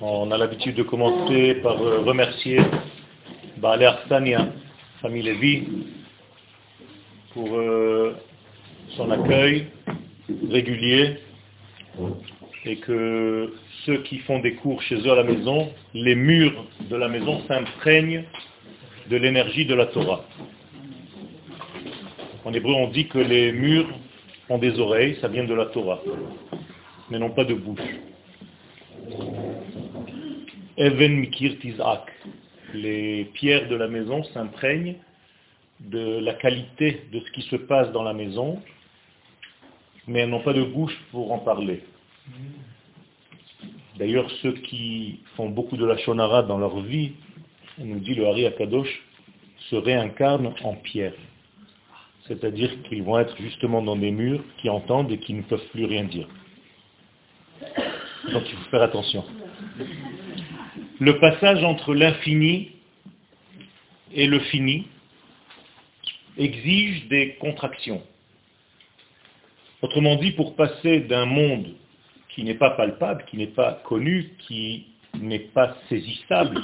On a l'habitude de commencer par euh, remercier Baale Arsania, famille Lévi, pour euh, son accueil régulier et que ceux qui font des cours chez eux à la maison, les murs de la maison s'imprègnent de l'énergie de la Torah. En hébreu, on dit que les murs ont des oreilles, ça vient de la Torah, mais non pas de bouche. Even Mikir Tizak, les pierres de la maison s'imprègnent de la qualité de ce qui se passe dans la maison, mais elles n'ont pas de bouche pour en parler. D'ailleurs, ceux qui font beaucoup de la shonara dans leur vie, on nous dit le Hari Akadosh, se réincarnent en pierre. C'est-à-dire qu'ils vont être justement dans des murs qui entendent et qui ne peuvent plus rien dire. Donc il faut faire attention. Le passage entre l'infini et le fini exige des contractions. Autrement dit, pour passer d'un monde qui n'est pas palpable, qui n'est pas connu, qui n'est pas saisissable,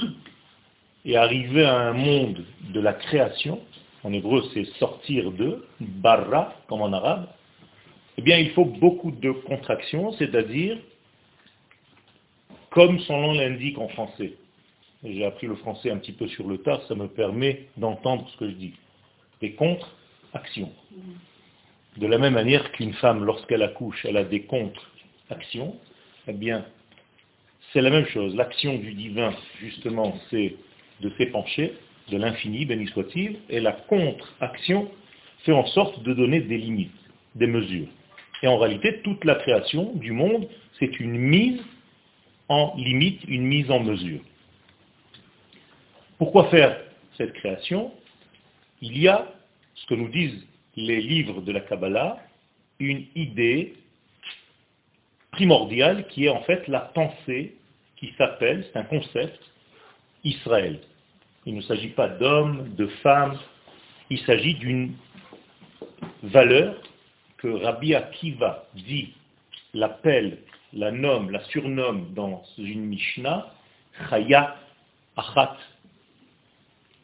et arriver à un monde de la création, en hébreu c'est sortir de, barra, comme en arabe, eh bien il faut beaucoup de contractions, c'est-à-dire, comme son nom l'indique en français. J'ai appris le français un petit peu sur le tard, ça me permet d'entendre ce que je dis. Des contre-actions. De la même manière qu'une femme, lorsqu'elle accouche, elle a des contre-actions, eh bien, c'est la même chose. L'action du divin, justement, c'est de s'épancher, de l'infini, béni soit-il, et la contre-action fait en sorte de donner des limites, des mesures. Et en réalité, toute la création du monde, c'est une mise en limite, une mise en mesure. Pourquoi faire cette création? Il y a, ce que nous disent les livres de la Kabbalah, une idée primordiale qui est en fait la pensée qui s'appelle, c'est un concept, Israël. Il ne s'agit pas d'hommes, de femmes, il s'agit d'une valeur que Rabbi Akiva dit, l'appelle, la nomme, la surnomme dans une Mishnah, Chaya Achat,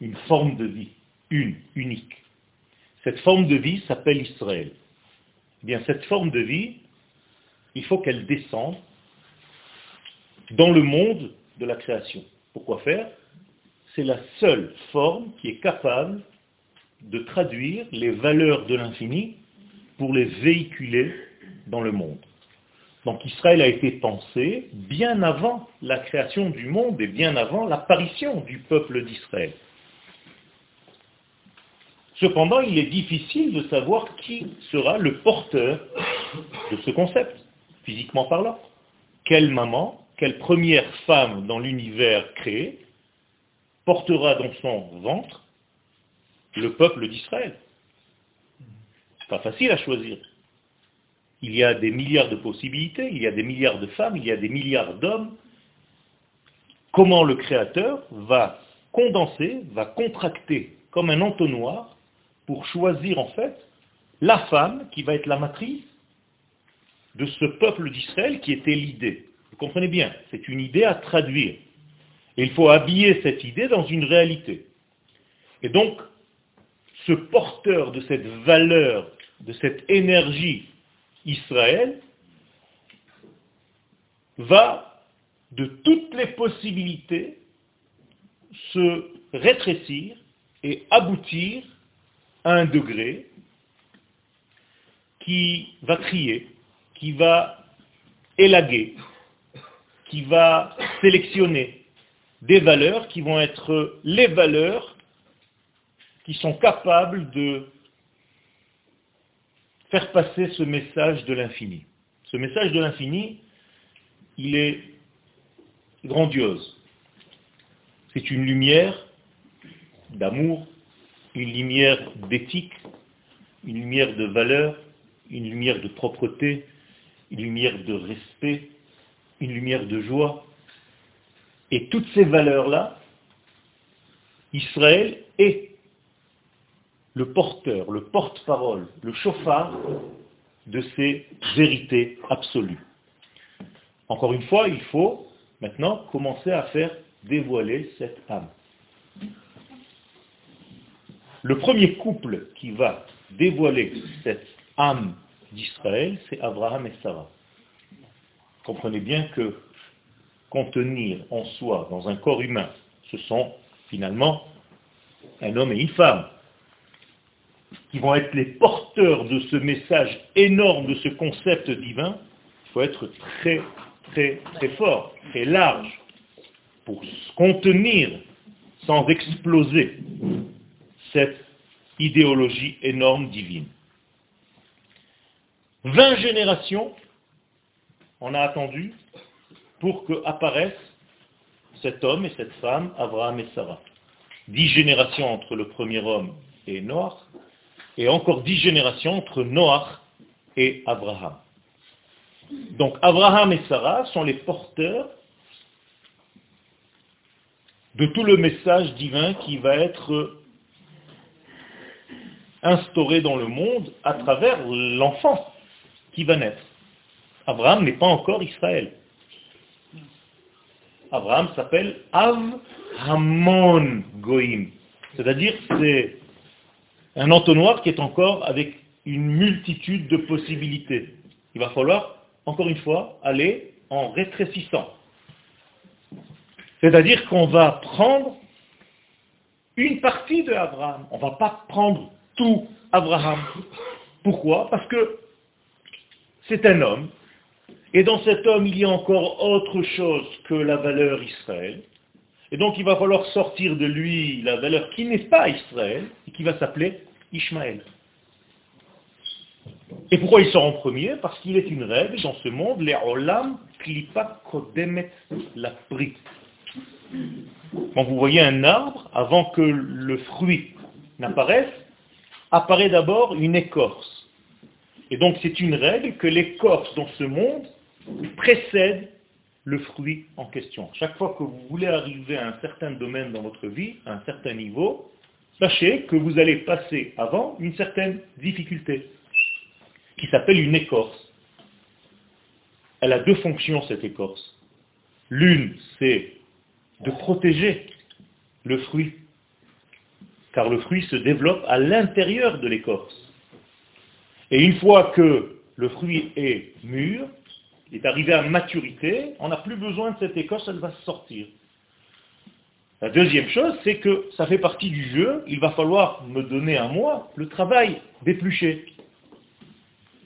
une forme de vie, une, unique. Cette forme de vie s'appelle Israël. Eh bien, cette forme de vie, il faut qu'elle descende dans le monde de la création. Pourquoi faire? C'est la seule forme qui est capable de traduire les valeurs de l'infini pour les véhiculer dans le monde. Donc Israël a été pensé bien avant la création du monde et bien avant l'apparition du peuple d'Israël. Cependant, il est difficile de savoir qui sera le porteur de ce concept, physiquement parlant. Quelle maman, quelle première femme dans l'univers créé portera dans son ventre le peuple d'Israël. Pas facile à choisir. Il y a des milliards de possibilités, il y a des milliards de femmes, il y a des milliards d'hommes. Comment le Créateur va condenser, va contracter comme un entonnoir pour choisir en fait la femme qui va être la matrice de ce peuple d'Israël qui était l'idée. Vous comprenez bien, c'est une idée à traduire. Et il faut habiller cette idée dans une réalité. Et donc, ce porteur de cette valeur, de cette énergie Israël, va de toutes les possibilités se rétrécir et aboutir à un degré qui va crier, qui va élaguer, qui va sélectionner, des valeurs qui vont être les valeurs qui sont capables de faire passer ce message de l'infini. Ce message de l'infini, il est grandiose. C'est une lumière d'amour, une lumière d'éthique, une lumière de valeur, une lumière de propreté, une lumière de respect, une lumière de joie, et toutes ces valeurs-là, Israël est le porteur, le porte-parole, le chauffard de ces vérités absolues. Encore une fois, il faut maintenant commencer à faire dévoiler cette âme. Le premier couple qui va dévoiler cette âme d'Israël, c'est Abraham et Sarah. Comprenez bien que contenir en soi, dans un corps humain, ce sont finalement un homme et une femme qui vont être les porteurs de ce message énorme, de ce concept divin, il faut être très, très, très fort, très large, pour contenir sans exploser cette idéologie énorme divine. Vingt générations, on a attendu pour que apparaisse cet homme et cette femme, Abraham et Sarah. Dix générations entre le premier homme et Noach, et encore dix générations entre Noach et Abraham. Donc Abraham et Sarah sont les porteurs de tout le message divin qui va être instauré dans le monde à travers l'enfant qui va naître. Abraham n'est pas encore Israël. Abraham s'appelle Av Hamon Goïm. C'est-à-dire c'est un entonnoir qui est encore avec une multitude de possibilités. Il va falloir, encore une fois, aller en rétrécissant. C'est-à-dire qu'on va prendre une partie de Abraham. On ne va pas prendre tout Abraham. Pourquoi? Parce que c'est un homme et dans cet homme, il y a encore autre chose que la valeur Israël. Et donc il va falloir sortir de lui la valeur qui n'est pas Israël, et qui va s'appeler Ishmaël. Et pourquoi il sort en premier? Parce qu'il est une règle dans ce monde, les olam klipa kodemet la pri. Quand vous voyez un arbre, avant que le fruit n'apparaisse, apparaît d'abord une écorce. Et donc c'est une règle que l'écorce dans ce monde précède le fruit en question. Chaque fois que vous voulez arriver à un certain domaine dans votre vie, à un certain niveau, sachez que vous allez passer avant une certaine difficulté, qui s'appelle une écorce. Elle a deux fonctions, cette écorce. L'une, c'est de protéger le fruit, car le fruit se développe à l'intérieur de l'écorce. Et une fois que le fruit est mûr, est arrivé à maturité, on n'a plus besoin de cette écorce, elle va sortir. La deuxième chose, c'est que ça fait partie du jeu, il va falloir me donner à moi le travail d'éplucher.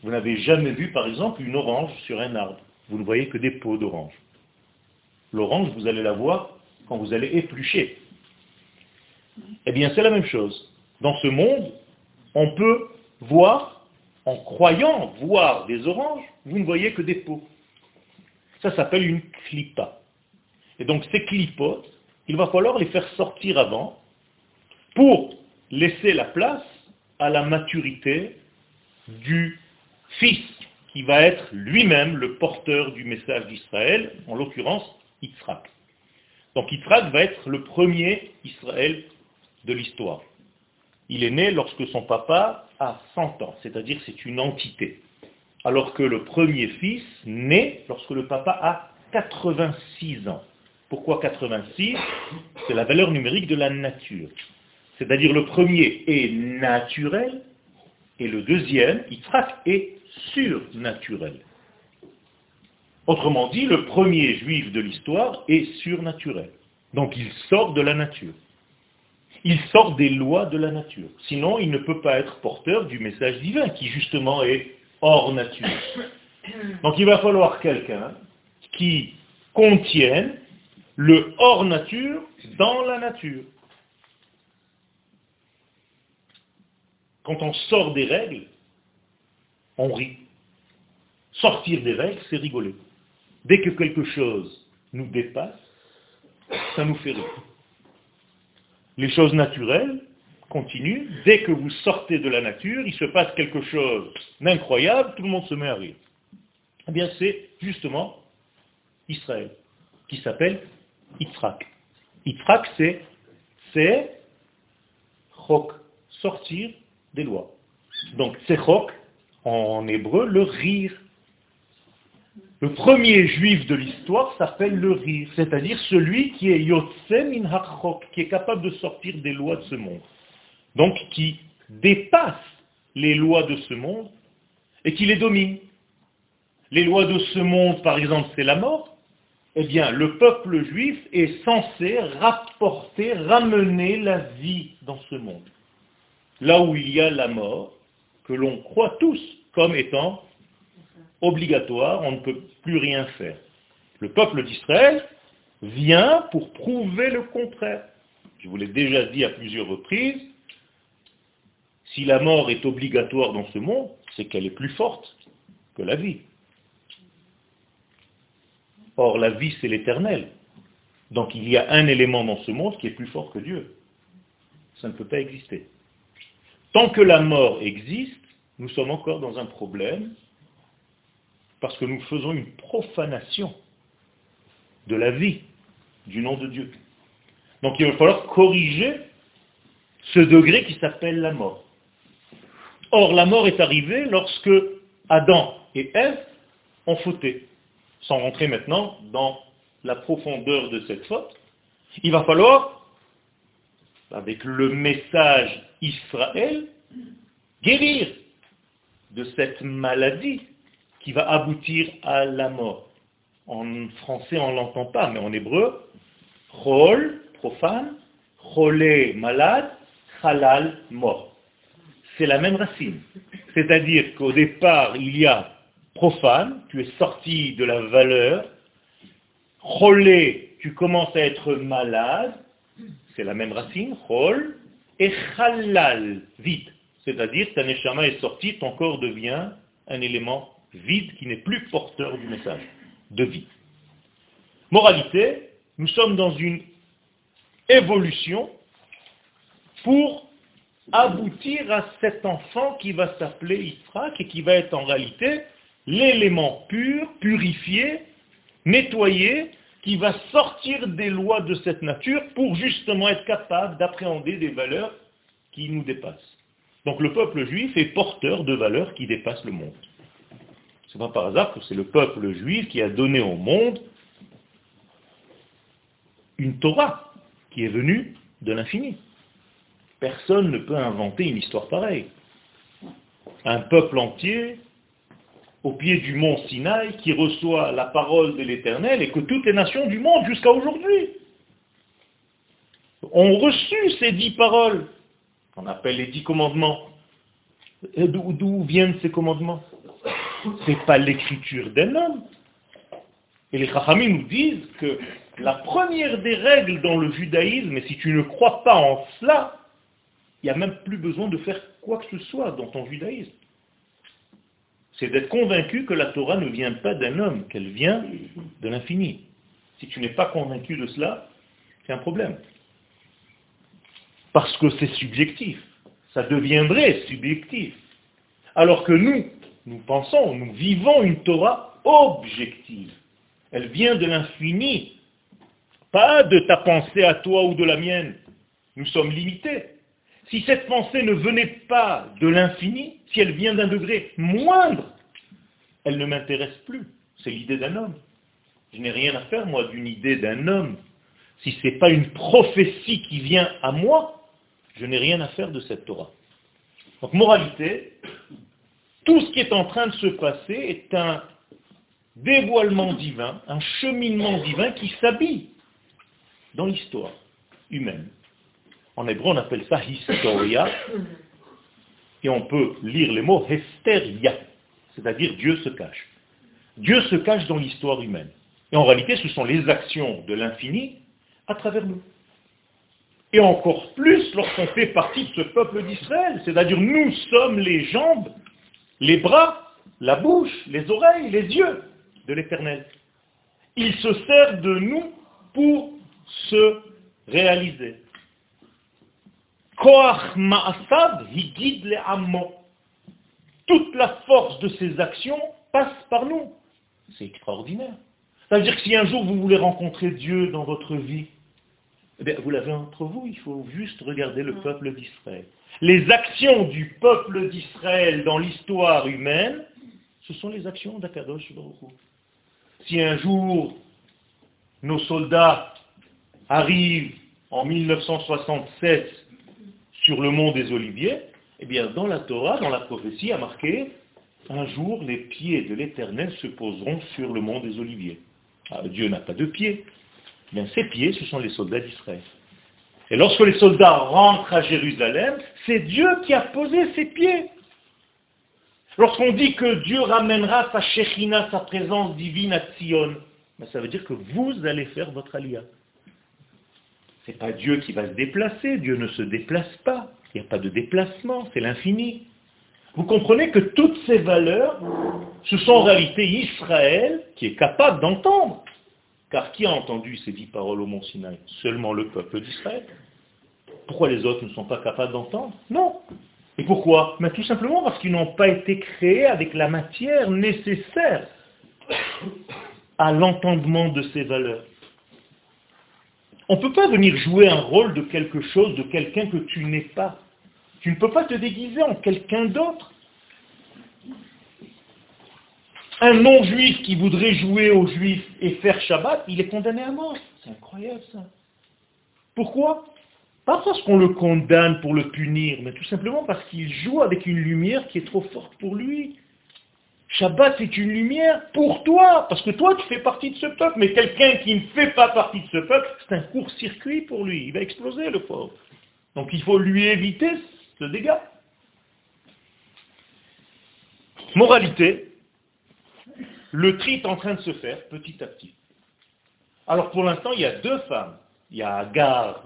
Vous n'avez jamais vu, par exemple, une orange sur un arbre. Vous ne voyez que des peaux d'orange. L'orange, vous allez la voir quand vous allez éplucher. Eh bien, c'est la même chose. Dans ce monde, on peut voir, en croyant voir des oranges, vous ne voyez que des peaux. Ça s'appelle une clipa. Et donc ces clipotes, il va falloir les faire sortir avant pour laisser la place à la maturité du fils qui va être lui-même le porteur du message d'Israël, en l'occurrence Yitzhak. Donc Yitzhak va être le premier Israël de l'histoire. Il est né lorsque son papa a 100 ans, c'est-à-dire c'est une entité alors que le premier fils naît lorsque le papa a 86 ans. Pourquoi 86 C'est la valeur numérique de la nature. C'est-à-dire le premier est naturel et le deuxième, Yitzhak, est surnaturel. Autrement dit, le premier juif de l'histoire est surnaturel. Donc il sort de la nature. Il sort des lois de la nature. Sinon, il ne peut pas être porteur du message divin qui justement est hors nature. Donc il va falloir quelqu'un qui contienne le hors nature dans la nature. Quand on sort des règles, on rit. Sortir des règles, c'est rigoler. Dès que quelque chose nous dépasse, ça nous fait rire. Les choses naturelles, continue, dès que vous sortez de la nature, il se passe quelque chose d'incroyable, tout le monde se met à rire. Eh bien, c'est justement Israël, qui s'appelle Yitzhak. Yitzhak, c'est, c'est chok, sortir des lois. Donc, c'est chok, en hébreu le rire. Le premier juif de l'histoire s'appelle le rire, c'est-à-dire celui qui est min qui est capable de sortir des lois de ce monde. Donc qui dépasse les lois de ce monde et qui les domine. Les lois de ce monde, par exemple, c'est la mort. Eh bien, le peuple juif est censé rapporter, ramener la vie dans ce monde. Là où il y a la mort, que l'on croit tous comme étant obligatoire, on ne peut plus rien faire. Le peuple d'Israël vient pour prouver le contraire. Je vous l'ai déjà dit à plusieurs reprises, si la mort est obligatoire dans ce monde, c'est qu'elle est plus forte que la vie. Or, la vie, c'est l'éternel. Donc il y a un élément dans ce monde qui est plus fort que Dieu. Ça ne peut pas exister. Tant que la mort existe, nous sommes encore dans un problème parce que nous faisons une profanation de la vie du nom de Dieu. Donc il va falloir corriger ce degré qui s'appelle la mort. Or, la mort est arrivée lorsque Adam et Ève ont fauté. Sans rentrer maintenant dans la profondeur de cette faute, il va falloir, avec le message Israël, guérir de cette maladie qui va aboutir à la mort. En français, on ne l'entend pas, mais en hébreu, chol, profane, cholé, malade, halal, mort. C'est la même racine. C'est-à-dire qu'au départ, il y a profane, tu es sorti de la valeur, cholé, tu commences à être malade, c'est la même racine, chol, et halal, vide. C'est-à-dire, ta neshama est sortie, ton corps devient un élément vide qui n'est plus porteur du message de vie. Moralité, nous sommes dans une évolution pour aboutir à cet enfant qui va s'appeler Israq et qui va être en réalité l'élément pur, purifié, nettoyé, qui va sortir des lois de cette nature pour justement être capable d'appréhender des valeurs qui nous dépassent. Donc le peuple juif est porteur de valeurs qui dépassent le monde. Ce n'est pas par hasard que c'est le peuple juif qui a donné au monde une Torah qui est venue de l'infini. Personne ne peut inventer une histoire pareille. Un peuple entier au pied du mont Sinaï qui reçoit la parole de l'Éternel et que toutes les nations du monde jusqu'à aujourd'hui ont reçu ces dix paroles qu'on appelle les dix commandements. D'où viennent ces commandements? Ce n'est pas l'écriture d'un homme. Et les Chachamim nous disent que la première des règles dans le judaïsme, et si tu ne crois pas en cela, il n'y a même plus besoin de faire quoi que ce soit dans ton judaïsme. C'est d'être convaincu que la Torah ne vient pas d'un homme, qu'elle vient de l'infini. Si tu n'es pas convaincu de cela, c'est un problème parce que c'est subjectif. Ça deviendrait subjectif. Alors que nous, nous pensons, nous vivons une Torah objective. Elle vient de l'infini, pas de ta pensée à toi ou de la mienne. Nous sommes limités. Si cette pensée ne venait pas de l'infini, si elle vient d'un degré moindre, elle ne m'intéresse plus. C'est l'idée d'un homme. Je n'ai rien à faire, moi, d'une idée d'un homme. Si ce n'est pas une prophétie qui vient à moi, je n'ai rien à faire de cette Torah. Donc, moralité, tout ce qui est en train de se passer est un dévoilement divin, un cheminement divin qui s'habille dans l'histoire humaine. En hébreu, on appelle ça historia, et on peut lire les mots hesteria, c'est-à-dire Dieu se cache. Dieu se cache dans l'histoire humaine. Et en réalité, ce sont les actions de l'infini à travers nous et encore plus lorsqu'on fait partie de ce peuple d'Israël. C'est-à-dire nous sommes les jambes, les bras, la bouche, les oreilles, les yeux de l'Éternel. Il se sert de nous pour se réaliser. Koach ma'asav higid le Toute la force de ses actions passe par nous. C'est extraordinaire. Ça veut dire que si un jour vous voulez rencontrer Dieu dans votre vie, eh vous l'avez entre vous, il faut juste regarder le peuple d'Israël. Les actions du peuple d'Israël dans l'histoire humaine, ce sont les actions d'Akadosh Baruch Si un jour nos soldats arrivent en 1967 sur le mont des Oliviers, eh bien dans la Torah, dans la prophétie, a marqué un jour les pieds de l'Éternel se poseront sur le mont des Oliviers. Ah, Dieu n'a pas de pieds. Bien, ces pieds, ce sont les soldats d'Israël. Et lorsque les soldats rentrent à Jérusalem, c'est Dieu qui a posé ses pieds. Lorsqu'on dit que Dieu ramènera sa Shekhina, sa présence divine à Tzion, ben, ça veut dire que vous allez faire votre alia. Ce n'est pas Dieu qui va se déplacer, Dieu ne se déplace pas. Il n'y a pas de déplacement, c'est l'infini. Vous comprenez que toutes ces valeurs, ce sont en réalité Israël qui est capable d'entendre. Car qui a entendu ces dix paroles au mont Sinaï? Seulement le peuple d'Israël. Pourquoi les autres ne sont pas capables d'entendre? Non. Et pourquoi? Mais Tout simplement parce qu'ils n'ont pas été créés avec la matière nécessaire à l'entendement de ces valeurs. On ne peut pas venir jouer un rôle de quelque chose, de quelqu'un que tu n'es pas. Tu ne peux pas te déguiser en quelqu'un d'autre. Un non-juif qui voudrait jouer aux juifs et faire Shabbat, il est condamné à mort. C'est incroyable ça. Pourquoi? Pas parce qu'on le condamne pour le punir, mais tout simplement parce qu'il joue avec une lumière qui est trop forte pour lui. Shabbat, c'est une lumière pour toi, parce que toi, tu fais partie de ce peuple. Mais quelqu'un qui ne fait pas partie de ce peuple, c'est un court-circuit pour lui. Il va exploser, le pauvre. Donc il faut lui éviter ce dégât. Moralité, le tri est en train de se faire petit à petit. Alors pour l'instant, il y a deux femmes. Il y a Agar,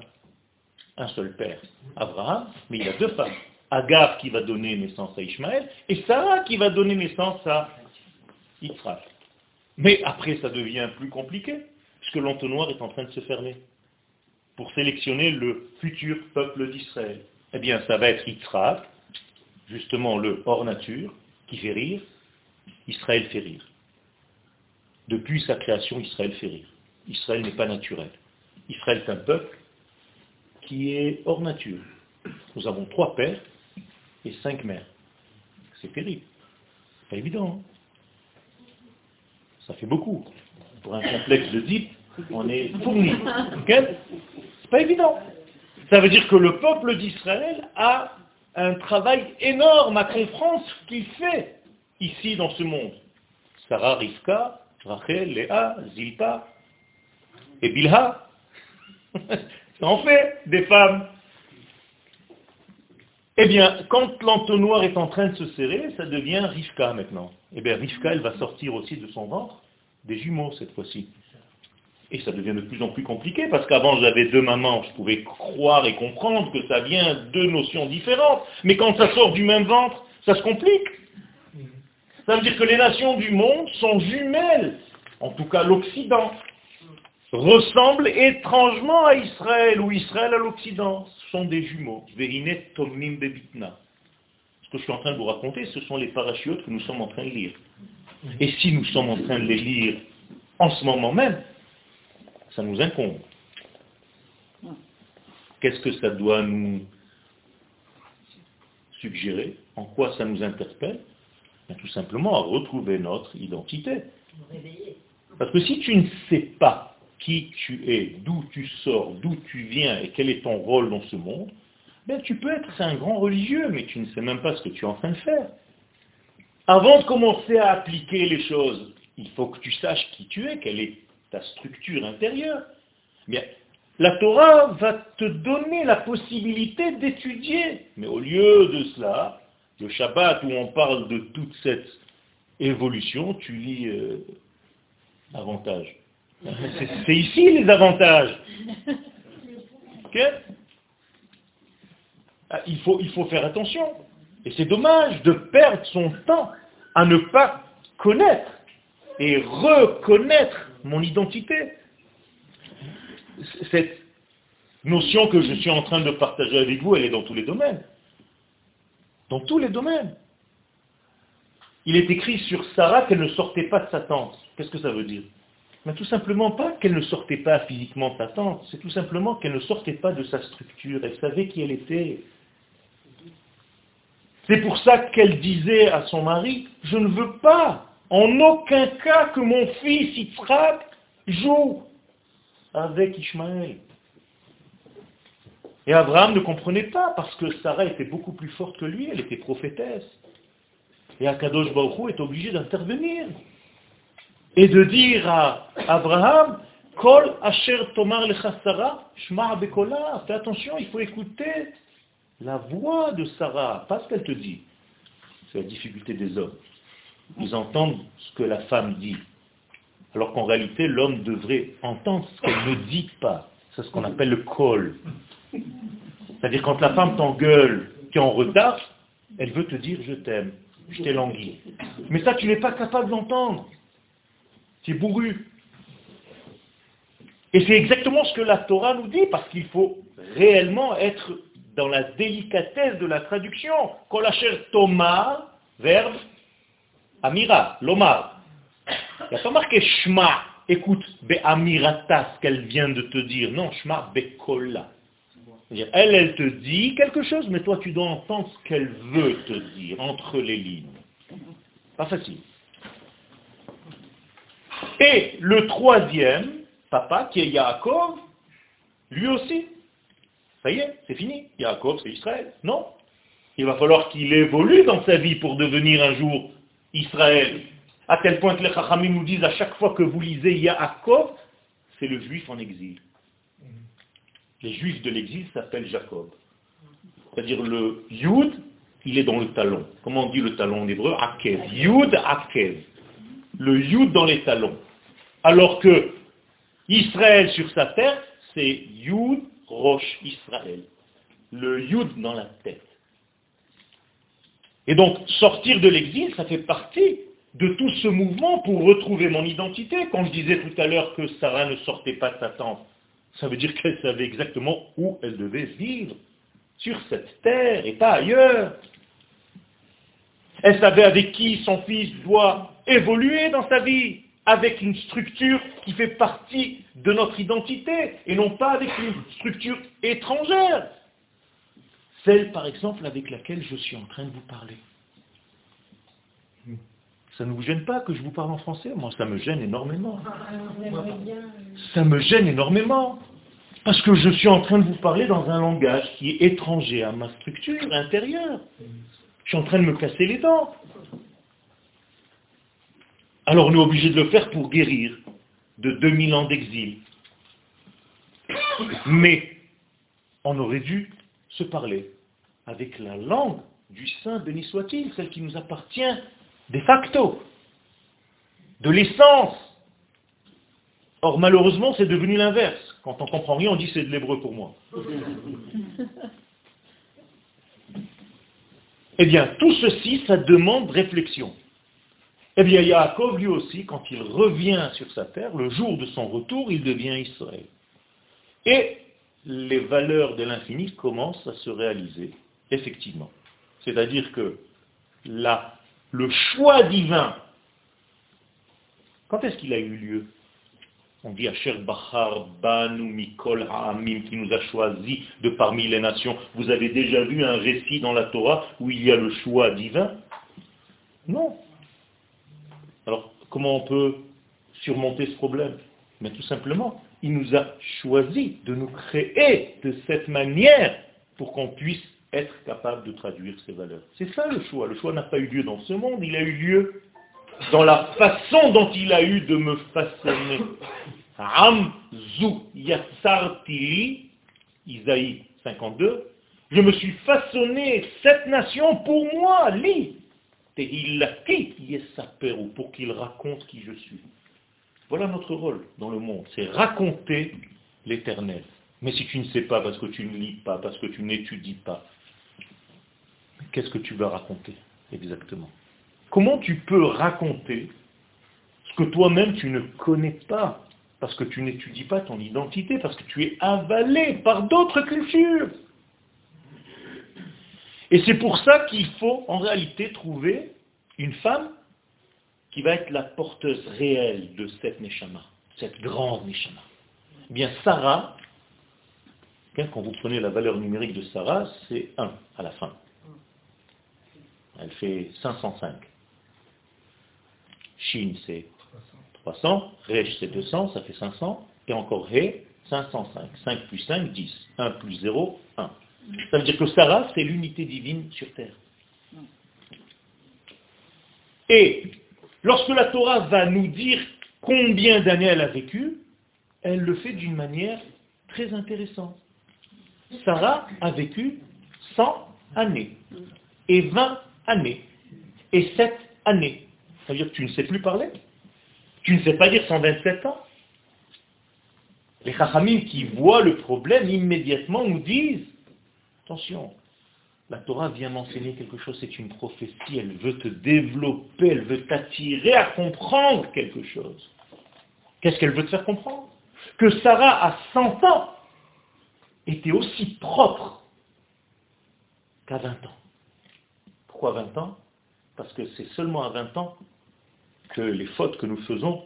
un seul père, Abraham, mais il y a deux femmes. Agar qui va donner naissance à Ishmaël et Sarah qui va donner naissance à Yitzhak. Mais après, ça devient plus compliqué, puisque l'entonnoir est en train de se fermer pour sélectionner le futur peuple d'Israël. Eh bien, ça va être Yitzhak, justement le hors nature, qui fait rire, Israël fait rire. Depuis sa création, Israël fait rire. Israël n'est pas naturel. Israël est un peuple qui est hors nature. Nous avons trois pères et cinq mères. C'est terrible. Pas évident. Ça fait beaucoup. Pour un complexe de deep, on est fourni. C'est pas évident. Ça veut dire que le peuple d'Israël a un travail énorme à comprendre ce qu'il fait ici dans ce monde. Sarah, Rivka, Rachel, Léa, Zilpa et Bilha. Ça en fait des femmes. Eh bien, quand l'entonnoir est en train de se serrer, ça devient Rivka maintenant. Eh bien, Rivka, elle va sortir aussi de son ventre des jumeaux cette fois-ci. Et ça devient de plus en plus compliqué, parce qu'avant j'avais deux mamans, je pouvais croire et comprendre que ça vient deux notions différentes. Mais quand ça sort du même ventre, ça se complique. Ça veut dire que les nations du monde sont jumelles, en tout cas l'Occident, ressemble étrangement à Israël, ou Israël à l'Occident. Ce sont des jumeaux. Ce que je suis en train de vous raconter, ce sont les parachutes que nous sommes en train de lire. Et si nous sommes en train de les lire en ce moment même, ça nous incombe. Qu'est-ce que ça doit nous suggérer? En quoi ça nous interpelle? Ben, Tout simplement à retrouver notre identité. Parce que si tu ne sais pas qui tu es, d'où tu sors, d'où tu viens et quel est ton rôle dans ce monde, ben tu peux être un grand religieux, mais tu ne sais même pas ce que tu es en train de faire. Avant de commencer à appliquer les choses, il faut que tu saches qui tu es, quelle est ta structure intérieure. Bien, la Torah va te donner la possibilité d'étudier. Mais au lieu de cela, le Shabbat où on parle de toute cette évolution, tu lis euh, avantages. C'est ici les avantages. Ah, il, faut, il faut faire attention. Et c'est dommage de perdre son temps à ne pas connaître et reconnaître mon identité. Cette notion que je suis en train de partager avec vous, elle est dans tous les domaines. Dans tous les domaines. Il est écrit sur Sarah qu'elle ne sortait pas de sa tente. Qu'est-ce que ça veut dire? Mais tout simplement pas qu'elle ne sortait pas physiquement de sa tente, c'est tout simplement qu'elle ne sortait pas de sa structure, elle savait qui elle était. C'est pour ça qu'elle disait à son mari, je ne veux pas, en aucun cas que mon fils Yitzhak joue avec Ishmaël. Et Abraham ne comprenait pas, parce que Sarah était beaucoup plus forte que lui, elle était prophétesse. Et Akadosh Baruch est obligé d'intervenir. Et de dire à Abraham, Kol asher tomar bekola. Fais attention, il faut écouter la voix de Sarah, pas ce qu'elle te dit. C'est la difficulté des hommes. Ils entendent ce que la femme dit. Alors qu'en réalité, l'homme devrait entendre ce qu'elle ne dit pas. C'est ce qu'on appelle le col. C'est-à-dire quand la femme t'engueule, tu es en retard, elle veut te dire je t'aime, je t'ai langui. Mais ça, tu n'es pas capable d'entendre. Es bourru. Et c'est exactement ce que la Torah nous dit, parce qu'il faut réellement être dans la délicatesse de la traduction. Kolacher Thomas, verbe, Amira, l'Omar. Il n'y a pas marqué Shma, écoute, Be'amirata, ce qu'elle vient de te dire. Non, Shma, Be'kola. Elle, elle te dit quelque chose, mais toi, tu dois entendre ce qu'elle veut te dire, entre les lignes. Pas facile. Et le troisième, papa, qui est Yaakov, lui aussi. Ça y est, c'est fini. Yaakov, c'est Israël. Non. Il va falloir qu'il évolue dans sa vie pour devenir un jour Israël. À tel point que les Chachamim nous disent à chaque fois que vous lisez Yaakov, c'est le juif en exil. Les juifs de l'exil s'appellent Jacob. C'est-à-dire le Yud, il est dans le talon. Comment on dit le talon en hébreu? Akev. Yud, Akev. Le Yud dans les talons. Alors que Israël sur sa terre, c'est Yud, Roche, Israël. Le Yud dans la tête. Et donc, sortir de l'exil, ça fait partie de tout ce mouvement pour retrouver mon identité. Quand je disais tout à l'heure que Sarah ne sortait pas de sa tente, ça veut dire qu'elle savait exactement où elle devait vivre, sur cette terre et pas ailleurs. Elle savait avec qui son fils doit évoluer dans sa vie, avec une structure qui fait partie de notre identité, et non pas avec une structure étrangère. Celle, par exemple, avec laquelle je suis en train de vous parler. Ça ne vous gêne pas que je vous parle en français? Moi, ça me gêne énormément. Ça me gêne énormément. Parce que je suis en train de vous parler dans un langage qui est étranger à ma structure intérieure. Je suis en train de me casser les dents. Alors on est obligé de le faire pour guérir de 2000 ans d'exil. Mais on aurait dû se parler avec la langue du Saint, béni soit-il, celle qui nous appartient de facto, de l'essence. Or, malheureusement, c'est devenu l'inverse. Quand on comprend rien, on dit c'est de l'hébreu pour moi. Eh bien, tout ceci, ça demande réflexion. Eh bien, Yaakov, lui aussi, quand il revient sur sa terre, le jour de son retour, il devient Israël. Et les valeurs de l'infini commencent à se réaliser, effectivement. C'est-à-dire que la le choix divin, quand est-ce qu'il a eu lieu? On dit Asher Bachar Banu Mikol Ha'amim qui nous a choisi de parmi les nations. Vous avez déjà vu un récit dans la Torah où il y a le choix divin? Non. Alors, comment on peut surmonter ce problème? Mais tout simplement, il nous a choisi de nous créer de cette manière pour qu'on puisse être capable de traduire ces valeurs. C'est ça le choix. Le choix n'a pas eu lieu dans ce monde, il a eu lieu dans la façon dont il a eu de me façonner. yatsartili, Isaïe 52, je me suis façonné cette nation pour moi, li, pour qu'il raconte qui je suis. Voilà notre rôle dans le monde, c'est raconter l'éternel. Mais si tu ne sais pas parce que tu ne lis pas, parce que tu n'étudies pas, qu'est-ce que tu vas raconter exactement? Comment tu peux raconter ce que toi-même tu ne connais pas parce que tu n'étudies pas ton identité, parce que tu es avalé par d'autres cultures? Et c'est pour ça qu'il faut en réalité trouver une femme qui va être la porteuse réelle de cette Neshama, cette grande Neshama. Eh bien, Sarah, quand vous prenez la valeur numérique de Sarah, c'est 1 à la fin. elle fait 505. Shin, c'est 300. Resh, c'est 200, ça fait 500. Et encore He, 505. 5 plus 5, 10. 1 plus 0, 1. Ça veut dire que Sarah, c'est l'unité divine sur terre. Et lorsque la Torah va nous dire combien d'années elle a vécu, elle le fait d'une manière très intéressante. Sarah a vécu 100 années, et 20 années, et 7 années. Ça veut dire que tu ne sais plus parler Tu ne sais pas dire 127 ans Les chachamim qui voient le problème immédiatement nous disent, attention, la Torah vient m'enseigner quelque chose, c'est une prophétie, elle veut te développer, elle veut t'attirer à comprendre quelque chose. Qu'est-ce qu'elle veut te faire comprendre? Que Sarah, à 100 ans, était aussi propre qu'à 20 ans. Pourquoi 20 ans? Parce que c'est seulement à 20 ans que les fautes que nous faisons,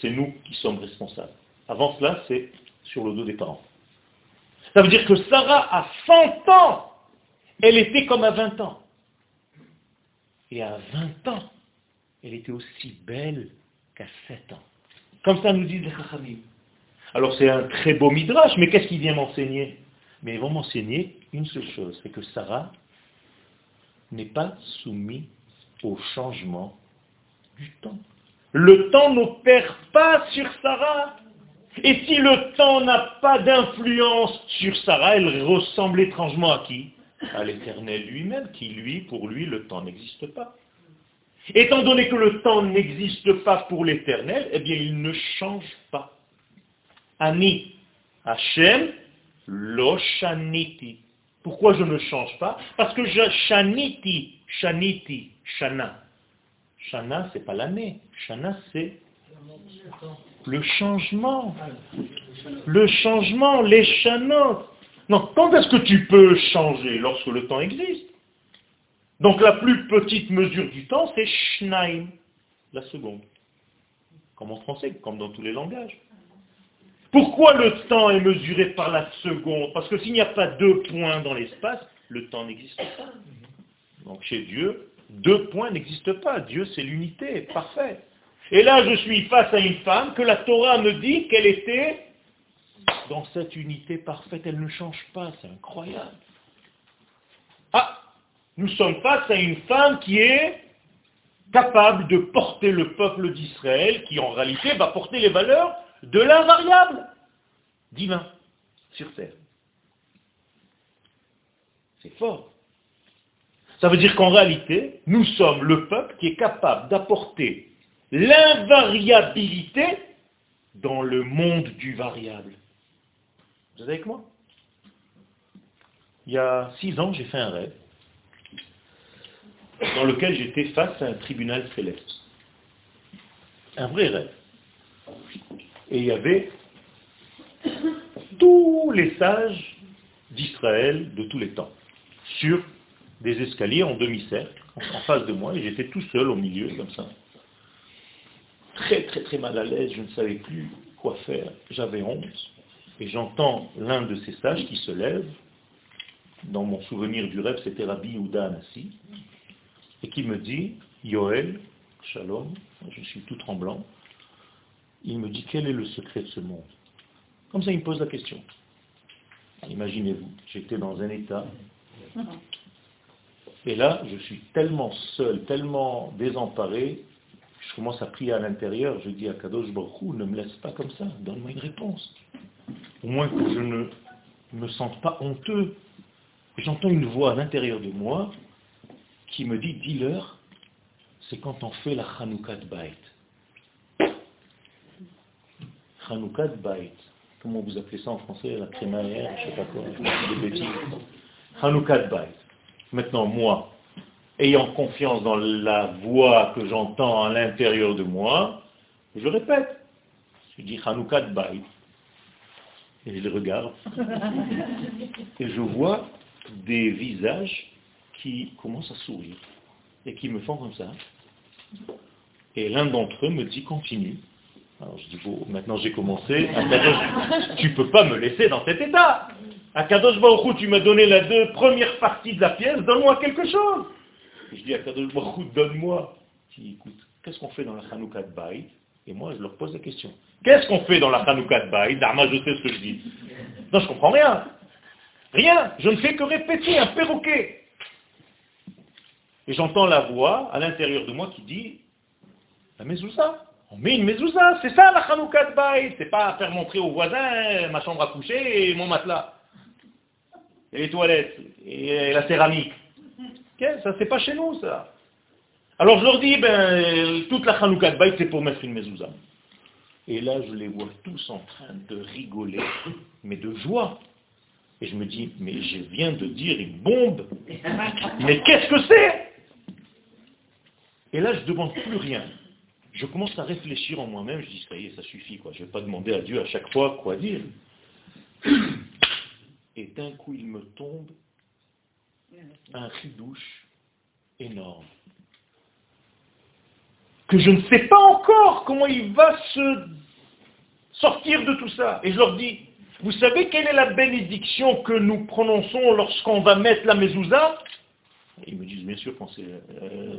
c'est nous qui sommes responsables. Avant cela, c'est sur le dos des parents. Ça veut dire que Sarah, à 100 ans, elle était comme à 20 ans. Et à 20 ans, elle était aussi belle qu'à 7 ans. Comme ça nous disent les Chachamim. Alors c'est un très beau midrash, mais qu'est-ce qu'il vient m'enseigner? Mais ils vont m'enseigner une seule chose, c'est que Sarah n'est pas soumise au changement du temps. Le temps n'opère pas sur Sarah. Et si le temps n'a pas d'influence sur Sarah, elle ressemble étrangement à qui? À l'éternel lui-même, qui lui, pour lui, le temps n'existe pas. Étant donné que le temps n'existe pas pour l'éternel, eh bien il ne change pas. Ani, Hachem, lo shaniti. Pourquoi je ne change pas? Parce que je shaniti, shaniti, shana. Shana, c'est pas l'année. Shana, c'est le changement. Le changement, les chanot. Non, quand est-ce que tu peux changer? Lorsque le temps existe. Donc la plus petite mesure du temps, c'est schneim, la seconde. Comme en français, comme dans tous les langages. Pourquoi le temps est mesuré par la seconde? Parce que s'il n'y a pas deux points dans l'espace, le temps n'existe pas. Donc chez Dieu, deux points n'existent pas. Dieu, c'est l'unité, parfait. Et là, je suis face à une femme que la Torah me dit qu'elle était dans cette unité parfaite. Elle ne change pas, c'est incroyable. Ah, nous sommes face à une femme qui est capable de porter le peuple d'Israël, qui en réalité va porter les valeurs de l'invariable divin sur terre. C'est fort. Ça veut dire qu'en réalité, nous sommes le peuple qui est capable d'apporter l'invariabilité dans le monde du variable. Vous êtes avec moi? Il y a six ans, j'ai fait un rêve dans lequel j'étais face à un tribunal céleste. Un vrai rêve. Et il y avait tous les sages d'Israël de tous les temps, sur des escaliers en demi-cercle, en face de moi, et j'étais tout seul au milieu, comme ça. Très très très mal à l'aise, je ne savais plus quoi faire, j'avais honte, et j'entends l'un de ces sages qui se lève, dans mon souvenir du rêve c'était Rabbi Ouda Anassi, et qui me dit, Yoel, Shalom, je suis tout tremblant, il me dit quel est le secret de ce monde? Comme ça il me pose la question. Imaginez-vous, j'étais dans un état, et là je suis tellement seul, tellement désemparé, je commence à prier à l'intérieur, je dis à Kadosh Baruch ne me laisse pas comme ça, donne-moi une réponse. Au moins que je ne me sente pas honteux. J'entends une voix à l'intérieur de moi qui me dit, dis-leur, c'est quand on fait la Hanoukat Bait. Hanoukat Bait. Comment vous appelez ça en français La crémaillère, je ne sais pas quoi, des bêtises. Hanoukat Bait. Maintenant, moi, ayant confiance dans la voix que j'entends à l'intérieur de moi, je répète. Je dis Hanoukat Bay. Et je les regarde. Et je vois des visages qui commencent à sourire. Et qui me font comme ça. Et l'un d'entre eux me dit continue. Alors je dis, bon, maintenant j'ai commencé. Tu ne peux pas me laisser dans cet état. À Kadosh Baruch tu m'as donné la deux premières parties de la pièce, donne-moi quelque chose. je dis à Kadosh Baruch donne-moi. écoute, qu'est-ce qu'on fait dans la Hanouka de Et moi, je leur pose la question. Qu'est-ce qu'on fait dans la Hanouka de Baït Dharma, je sais ce que je dis. Non, je comprends rien. Rien. Je ne fais que répéter un perroquet. Et j'entends la voix à l'intérieur de moi qui dit, la mezouza. On met une mezouza, c'est ça la Hanouka de Baït. C'est pas faire montrer aux voisins ma chambre à coucher et mon matelas. Et les toilettes, et la céramique. Ça, c'est pas chez nous, ça. Alors je leur dis, ben, toute la Hanouka de Baït, c'est pour mettre une mezouza. Et là, je les vois tous en train de rigoler, mais de joie. Et je me dis, mais je viens de dire une bombe. Mais qu'est-ce que c'est? Et là, je ne demande plus rien. Je commence à réfléchir en moi-même. Je dis, ça y est, ça suffit. Quoi. Je ne vais pas demander à Dieu à chaque fois quoi dire. Et d'un coup, il me tombe un ridouche énorme. Que je ne sais pas encore comment il va se sortir de tout ça. Et je leur dis, vous savez quelle est la bénédiction que nous prononçons lorsqu'on va mettre la mezouza? Ils me disent, bien sûr, pensez. Euh,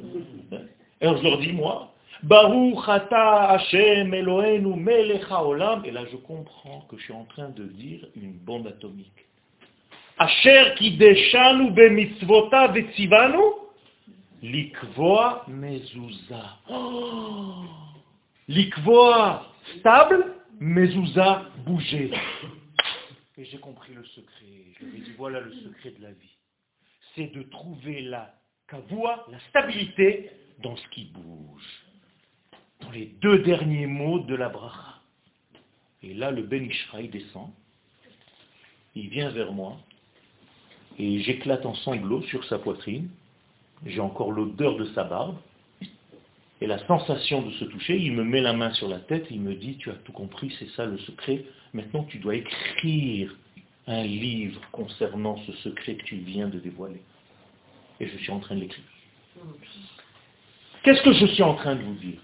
euh, alors je leur dis, moi, Baruch ata Hashem Eloheinu melecha olam. Et là, je comprends que je suis en train de dire une bombe atomique. Mezouza. Oh likvoa stable, mezouza bouger. Et j'ai compris le secret. Je lui ai dit, voilà le secret de la vie. C'est de trouver la kavoua, la stabilité, dans ce qui bouge. Dans les deux derniers mots de la bracha. Et là, le Ben Ishraï descend. Il vient vers moi. Et j'éclate en sanglots sur sa poitrine. J'ai encore l'odeur de sa barbe. Et la sensation de se toucher, il me met la main sur la tête, il me dit, tu as tout compris, c'est ça le secret, maintenant tu dois écrire un livre concernant ce secret que tu viens de dévoiler. Et je suis en train de l'écrire. Qu'est-ce que je suis en train de vous dire?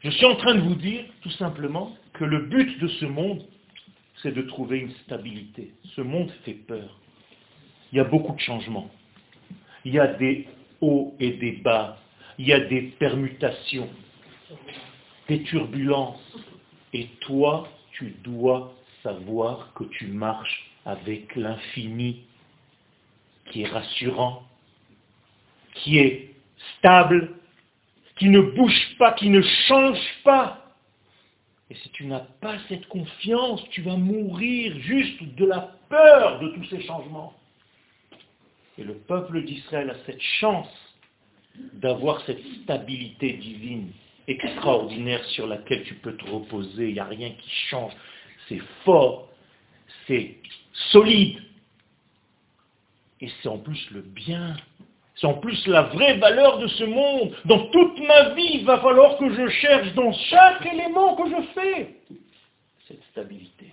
Je suis en train de vous dire tout simplement que le but de ce monde, c'est de trouver une stabilité. Ce monde fait peur. Il y a beaucoup de changements. Il y a des hauts et des bas il y a des permutations, des turbulences. Et toi, tu dois savoir que tu marches avec l'infini qui est rassurant, qui est stable, qui ne bouge pas, qui ne change pas. Et si tu n'as pas cette confiance, tu vas mourir juste de la peur de tous ces changements. Et le peuple d'Israël a cette chance d'avoir cette stabilité divine extraordinaire sur laquelle tu peux te reposer, il n'y a rien qui change, c'est fort, c'est solide, et c'est en plus le bien, c'est en plus la vraie valeur de ce monde. Dans toute ma vie, il va falloir que je cherche dans chaque élément que je fais cette stabilité.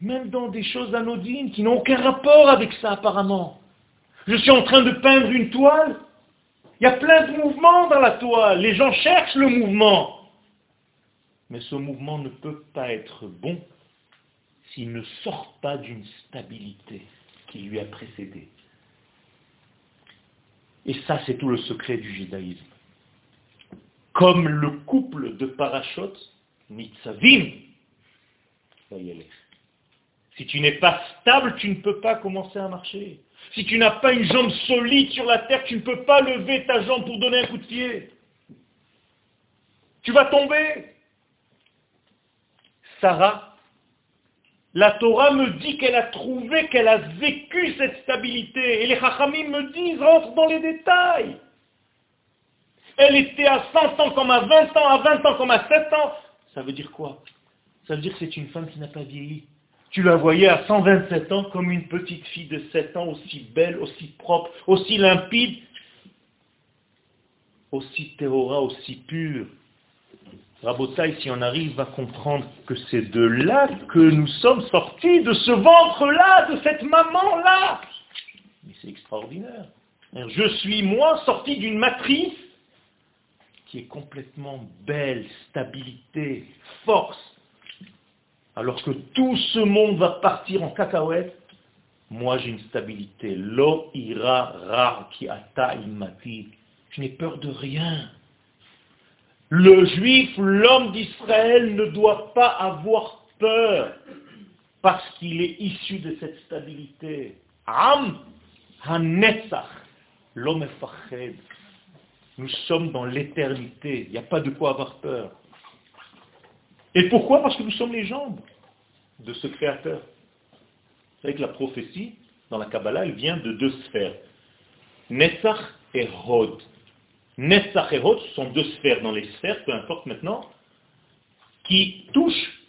Même dans des choses anodines qui n'ont aucun rapport avec ça apparemment. Je suis en train de peindre une toile. Il y a plein de mouvements dans la toile. Les gens cherchent le mouvement. Mais ce mouvement ne peut pas être bon s'il ne sort pas d'une stabilité qui lui a précédé. Et ça, c'est tout le secret du judaïsme. Comme le couple de parachutes, Nitzavim, si tu n'es pas stable, tu ne peux pas commencer à marcher. Si tu n'as pas une jambe solide sur la terre, tu ne peux pas lever ta jambe pour donner un coup de pied. Tu vas tomber. Sarah, la Torah me dit qu'elle a trouvé, qu'elle a vécu cette stabilité. Et les Chachamim me disent, rentre dans les détails. Elle était à 100 ans comme à 20 ans, à 20 ans comme à 7 ans. Ça veut dire quoi? Ça veut dire que c'est une femme qui n'a pas vieilli. Tu la voyais à 127 ans comme une petite fille de 7 ans, aussi belle, aussi propre, aussi limpide, aussi théora, aussi pure. Rabotaï, si on arrive à comprendre que c'est de là que nous sommes sortis, de ce ventre-là, de cette maman-là. Mais c'est extraordinaire. Je suis moi sorti d'une matrice qui est complètement belle, stabilité, force, alors que tout ce monde va partir en cacahuète, moi j'ai une stabilité. Lo ira ra ki ata imati. Je n'ai peur de rien. Le juif, l'homme d'Israël, ne doit pas avoir peur parce qu'il est issu de cette stabilité. Am hanetzach, l'homme Nous sommes dans l'éternité. Il n'y a pas de quoi avoir peur. Et pourquoi? Parce que nous sommes les jambes de ce Créateur. Vous savez que la prophétie, dans la Kabbalah, elle vient de deux sphères. Netzach et Hod. Netzach et Hod sont deux sphères dans les sphères, peu importe maintenant, qui touchent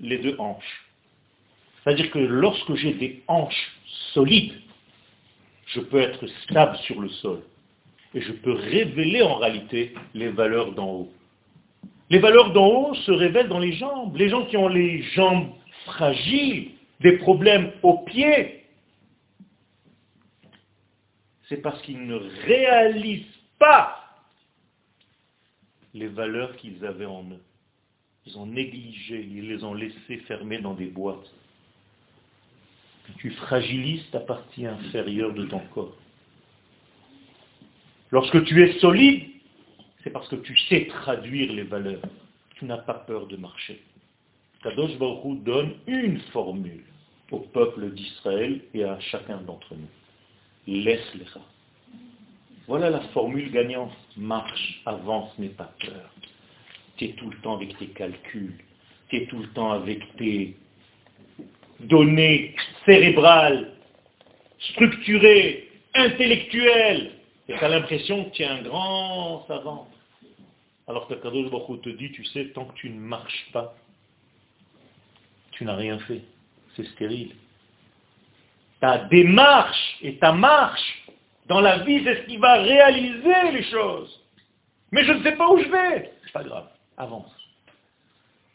les deux hanches. C'est-à-dire que lorsque j'ai des hanches solides, je peux être stable sur le sol. Et je peux révéler en réalité les valeurs d'en haut. Les valeurs d'en haut se révèlent dans les jambes. Les gens qui ont les jambes fragiles, des problèmes aux pieds, c'est parce qu'ils ne réalisent pas les valeurs qu'ils avaient en eux. Ils ont négligé, ils les ont laissés fermer dans des boîtes. Tu fragilises ta partie inférieure de ton corps. Lorsque tu es solide, c'est parce que tu sais traduire les valeurs. Tu n'as pas peur de marcher. Kadosh Baruch donne une formule au peuple d'Israël et à chacun d'entre nous. Laisse-les. Voilà la formule gagnante. Marche, avance, n'aie pas peur. Tu tout le temps avec tes calculs. Tu tout le temps avec tes données cérébrales, structurées, intellectuelles. Et tu as l'impression que tu es un grand savant. Alors que Kadosh Baruch te dit, tu sais, tant que tu ne marches pas, tu n'as rien fait. C'est stérile. Ta démarche et ta marche dans la vie, c'est ce qui va réaliser les choses. Mais je ne sais pas où je vais. C'est pas grave. Avance.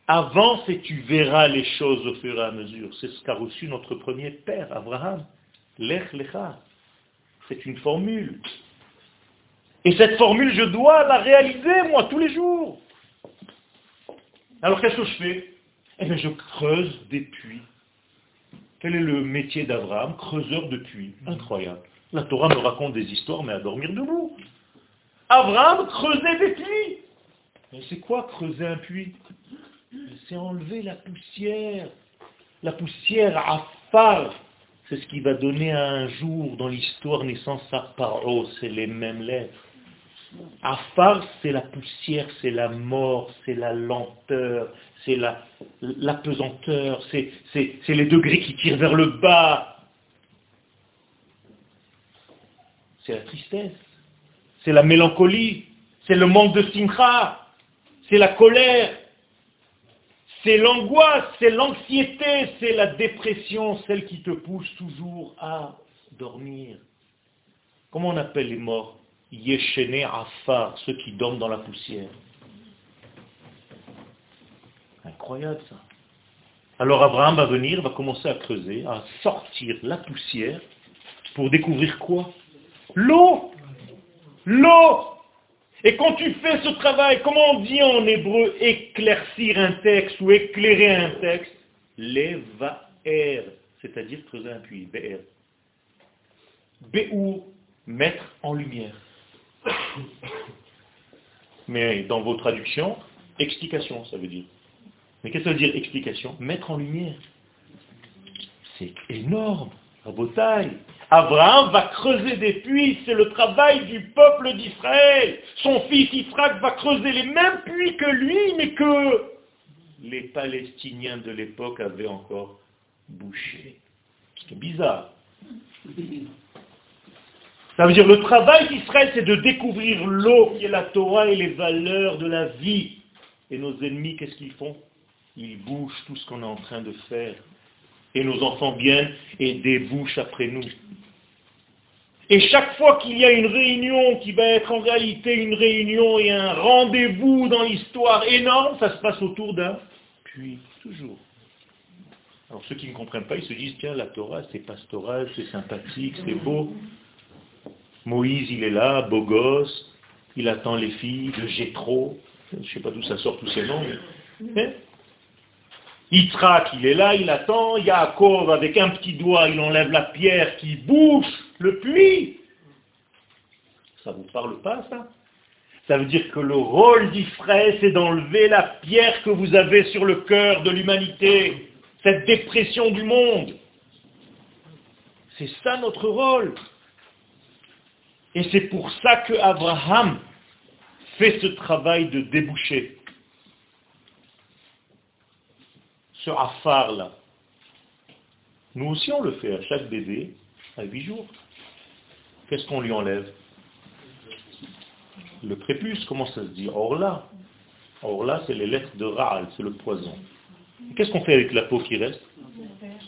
Avance et tu verras les choses au fur et à mesure. C'est ce qu'a reçu notre premier père, Abraham. Lech lecha. C'est une formule. Et cette formule, je dois la réaliser, moi, tous les jours. Alors qu'est-ce que je fais? Eh bien, je creuse des puits. Quel est le métier d'Abraham? Creuseur de puits. Incroyable. La Torah me raconte des histoires, mais à dormir debout. Abraham creusait des puits. Mais c'est quoi creuser un puits? C'est enlever la poussière. La poussière à phare. C'est ce qui va donner un jour dans l'histoire naissance à Paro. C'est les mêmes lettres. Afar, c'est la poussière, c'est la mort, c'est la lenteur, c'est la, pesanteur, c'est les degrés qui tirent vers le bas. C'est la tristesse, c'est la mélancolie, c'est le manque de simcha, c'est la colère, c'est l'angoisse, c'est l'anxiété, c'est la dépression, celle qui te pousse toujours à dormir. Comment on appelle les morts? Yeshene Afar, ceux qui dorment dans la poussière. Incroyable ça. Alors Abraham va venir, va commencer à creuser, à sortir la poussière pour découvrir quoi? L'eau L'eau Et quand tu fais ce travail, comment on dit en hébreu éclaircir un texte ou éclairer un texte Levaer, c'est-à-dire creuser un puits, Be'er. Be'ou, mettre en lumière. Mais dans vos traductions, explication, ça veut dire. Mais qu'est-ce que ça veut dire explication? Mettre en lumière. C'est énorme. Rabotaille. Abraham va creuser des puits, c'est le travail du peuple d'Israël. Son fils Israël va creuser les mêmes puits que lui, mais que les Palestiniens de l'époque avaient encore bouché. C'est bizarre. Ça veut dire le travail d'Israël, c'est de découvrir l'eau qui est la Torah et les valeurs de la vie. Et nos ennemis, qu'est-ce qu'ils font? Ils bouchent tout ce qu'on est en train de faire. Et nos enfants viennent et débouchent après nous. Et chaque fois qu'il y a une réunion qui va être en réalité une réunion et un rendez-vous dans l'histoire énorme, ça se passe autour d'un puits, toujours. Alors ceux qui ne comprennent pas, ils se disent, tiens, la Torah, c'est pastoral, c'est sympathique, c'est beau. Moïse, il est là, beau gosse, il attend les filles de Jétro, je ne sais pas d'où ça sort tous ces noms, mais... Hein? Yitzhak, il est là, il attend. Yaakov, avec un petit doigt, il enlève la pierre qui bouche le puits. Ça vous parle pas, ça? Ça veut dire que le rôle d'Israël, c'est d'enlever la pierre que vous avez sur le cœur de l'humanité, cette dépression du monde. C'est ça notre rôle. Et c'est pour ça que Abraham fait ce travail de déboucher. Ce afar-là. Nous aussi on le fait à chaque bébé à huit jours. Qu'est-ce qu'on lui enlève? Le prépuce, comment ça se dit? Orla. Orla, c'est les lettres de Raal, c'est le poison. Qu'est-ce qu'on fait avec la peau qui reste?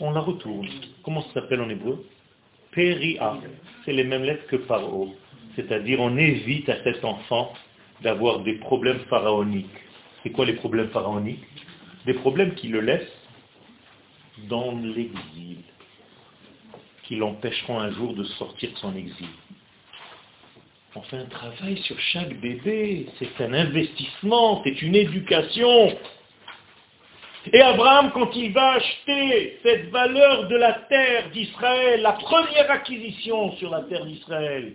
On la retourne. Comment ça s'appelle en hébreu? Péria. C'est les mêmes lettres que paro. C'est-à-dire on évite à cet enfant d'avoir des problèmes pharaoniques. C'est quoi les problèmes pharaoniques? Des problèmes qui le laissent dans l'exil, qui l'empêcheront un jour de sortir de son exil. On fait un travail sur chaque bébé, c'est un investissement, c'est une éducation. Et Abraham, quand il va acheter cette valeur de la terre d'Israël, la première acquisition sur la terre d'Israël,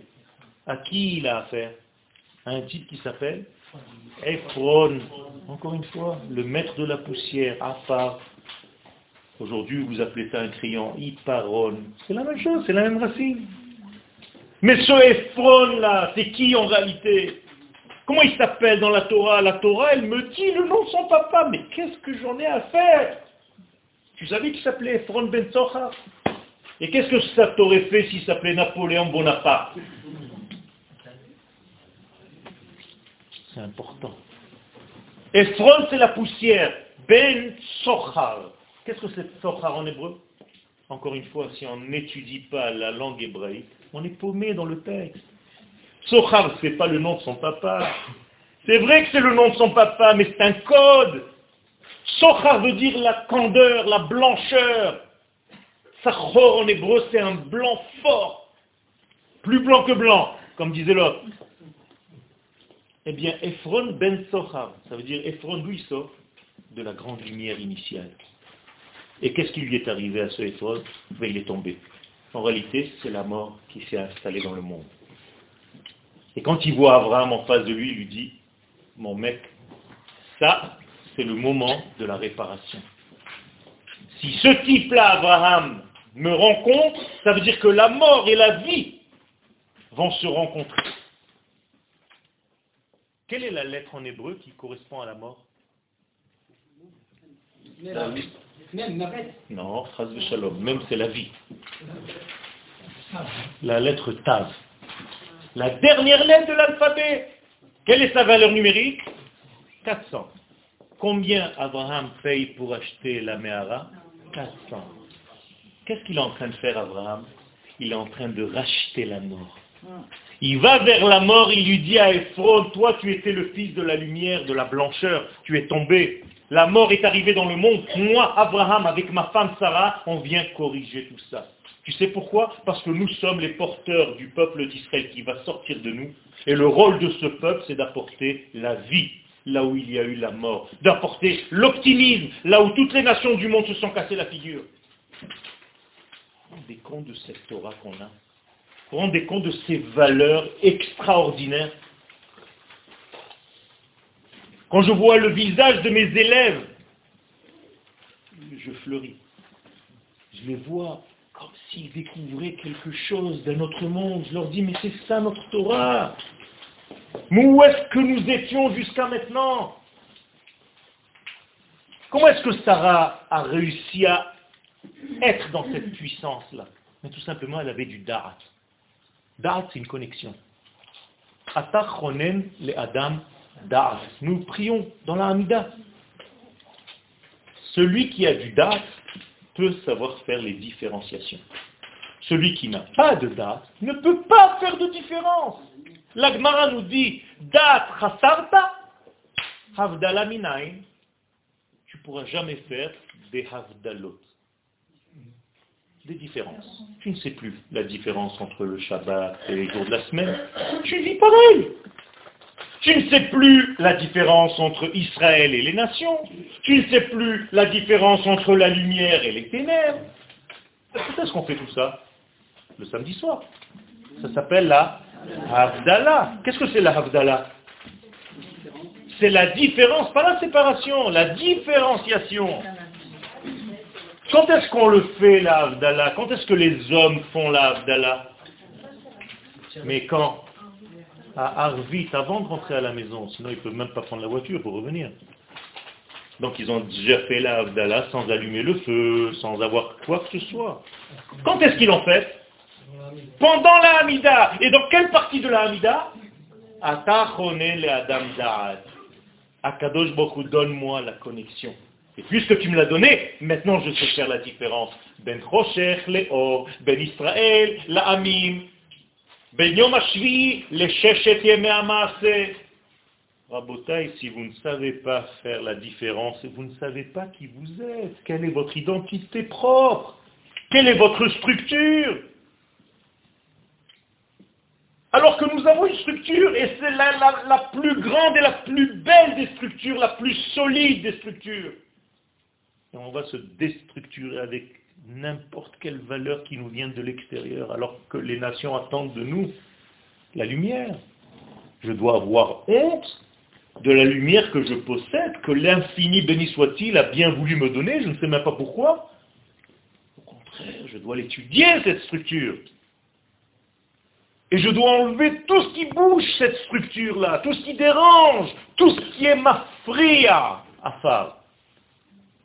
à qui il a affaire? À un type qui s'appelle Ephron. Encore une fois, le maître de la poussière, Afar. Aujourd'hui, vous appelez ça un crayon, Iparon. C'est la même chose, c'est la même racine. Mais ce Ephron-là, c'est qui en réalité? Comment il s'appelle dans la Torah? La Torah, elle me dit le nom de son papa. Mais qu'est-ce que j'en ai à faire? Tu savais qu'il s'appelait Ephron Ben Socha? Et qu'est-ce que ça t'aurait fait s'il s'appelait Napoléon Bonaparte? C'est important. Ephron, c'est la poussière. Ben Sochar. Qu'est-ce que c'est Sochar en hébreu? Encore une fois, si on n'étudie pas la langue hébraïque, on est paumé dans le texte. Sochar, ce n'est pas le nom de son papa. C'est vrai que c'est le nom de son papa, mais c'est un code. Sochar veut dire la candeur, la blancheur. Sachor en hébreu, c'est un blanc fort. Plus blanc que blanc, comme disait l'autre. Eh bien, Ephron ben Sochar, ça veut dire Ephron il sort De la grande lumière initiale. Et qu'est-ce qui lui est arrivé à ce Ephron? Ben, Il est tombé. En réalité, c'est la mort qui s'est installée dans le monde. Et quand il voit Abraham en face de lui, il lui dit, mon mec, ça, c'est le moment de la réparation. Si ce type-là, Abraham, me rencontre, ça veut dire que la mort et la vie vont se rencontrer. Quelle est la lettre en hébreu qui correspond à la mort? Non, phrase de shalom, même c'est la vie. La lettre Tav. La dernière lettre de l'alphabet. Quelle est sa valeur numérique? 400. Combien Abraham paye pour acheter la Mehara 400. Qu'est-ce qu'il est en train de faire, Abraham? Il est en train de racheter la mort. Il va vers la mort, il lui dit à Ephron, toi tu étais le fils de la lumière, de la blancheur, tu es tombé. La mort est arrivée dans le monde. Moi, Abraham, avec ma femme Sarah, on vient corriger tout ça. Tu sais pourquoi? Parce que nous sommes les porteurs du peuple d'Israël qui va sortir de nous. Et le rôle de ce peuple, c'est d'apporter la vie là où il y a eu la mort. D'apporter l'optimisme là où toutes les nations du monde se sont cassées la figure. Vous rendez compte de cette Torah qu'on a? Vous rendez compte de ces valeurs extraordinaires? Quand je vois le visage de mes élèves, je fleuris. Je les vois s'ils découvraient quelque chose d'un autre monde. Je leur dis, mais c'est ça notre Torah. Où est-ce que nous étions jusqu'à maintenant? Comment est-ce que Sarah a réussi à être dans cette puissance-là? Mais tout simplement, elle avait du da'at. Da'at, c'est une connexion. le adam. Nous prions dans la. Celui qui a du da'at peut savoir faire les différenciations. Celui qui n'a pas de date ne peut pas faire de différence. L'Agmara nous dit, date chasarta, havdala. Tu ne pourras jamais faire des havdalot, des différences. Tu ne sais plus la différence entre le Shabbat et les jours de la semaine. Tu vis pareil. Tu ne sais plus la différence entre Israël et les nations. Tu ne sais plus la différence entre la lumière et les ténèbres. Pourquoi est-ce qu'on fait tout ça Le samedi soir. Ça s'appelle la Havdalah. Qu'est-ce que c'est la Havdalah? C'est la différence, pas la séparation, la différenciation. Quand est-ce qu'on le fait la Havdalah? Quand est-ce que les hommes font la Havdalah? Mais quand? À Arvit, avant de rentrer à la maison. Sinon, ils ne peuvent même pas prendre la voiture pour revenir. Donc ils ont déjà fait la Havdalah sans allumer le feu, sans avoir quoi que ce soit. Quand est-ce qu'ils l'ont fait? Pendant la Hamida. Et dans quelle partie de la Hamida? Le Adam Akadosh Baruch donne-moi la connexion. Et puisque tu me l'as donné, maintenant je sais faire la différence. Ben Rocher, Léo, Ben Israël, la Amim, Ben Yom Ashvi, le Sheshet Rabotai, si vous ne savez pas faire la différence, vous ne savez pas qui vous êtes, quelle est votre identité propre, quelle est votre structure. Alors que nous avons une structure, et c'est la, la, plus grande et la plus belle des structures, la plus solide des structures. Et on va se déstructurer avec n'importe quelle valeur qui nous vient de l'extérieur, alors que les nations attendent de nous la lumière. Je dois avoir honte de la lumière que je possède, que l'infini béni soit-il a bien voulu me donner, je ne sais même pas pourquoi. Au contraire, je dois l'étudier, cette structure. Et je dois enlever tout ce qui bouge, cette structure-là, tout ce qui dérange, tout ce qui est ma fria, afar.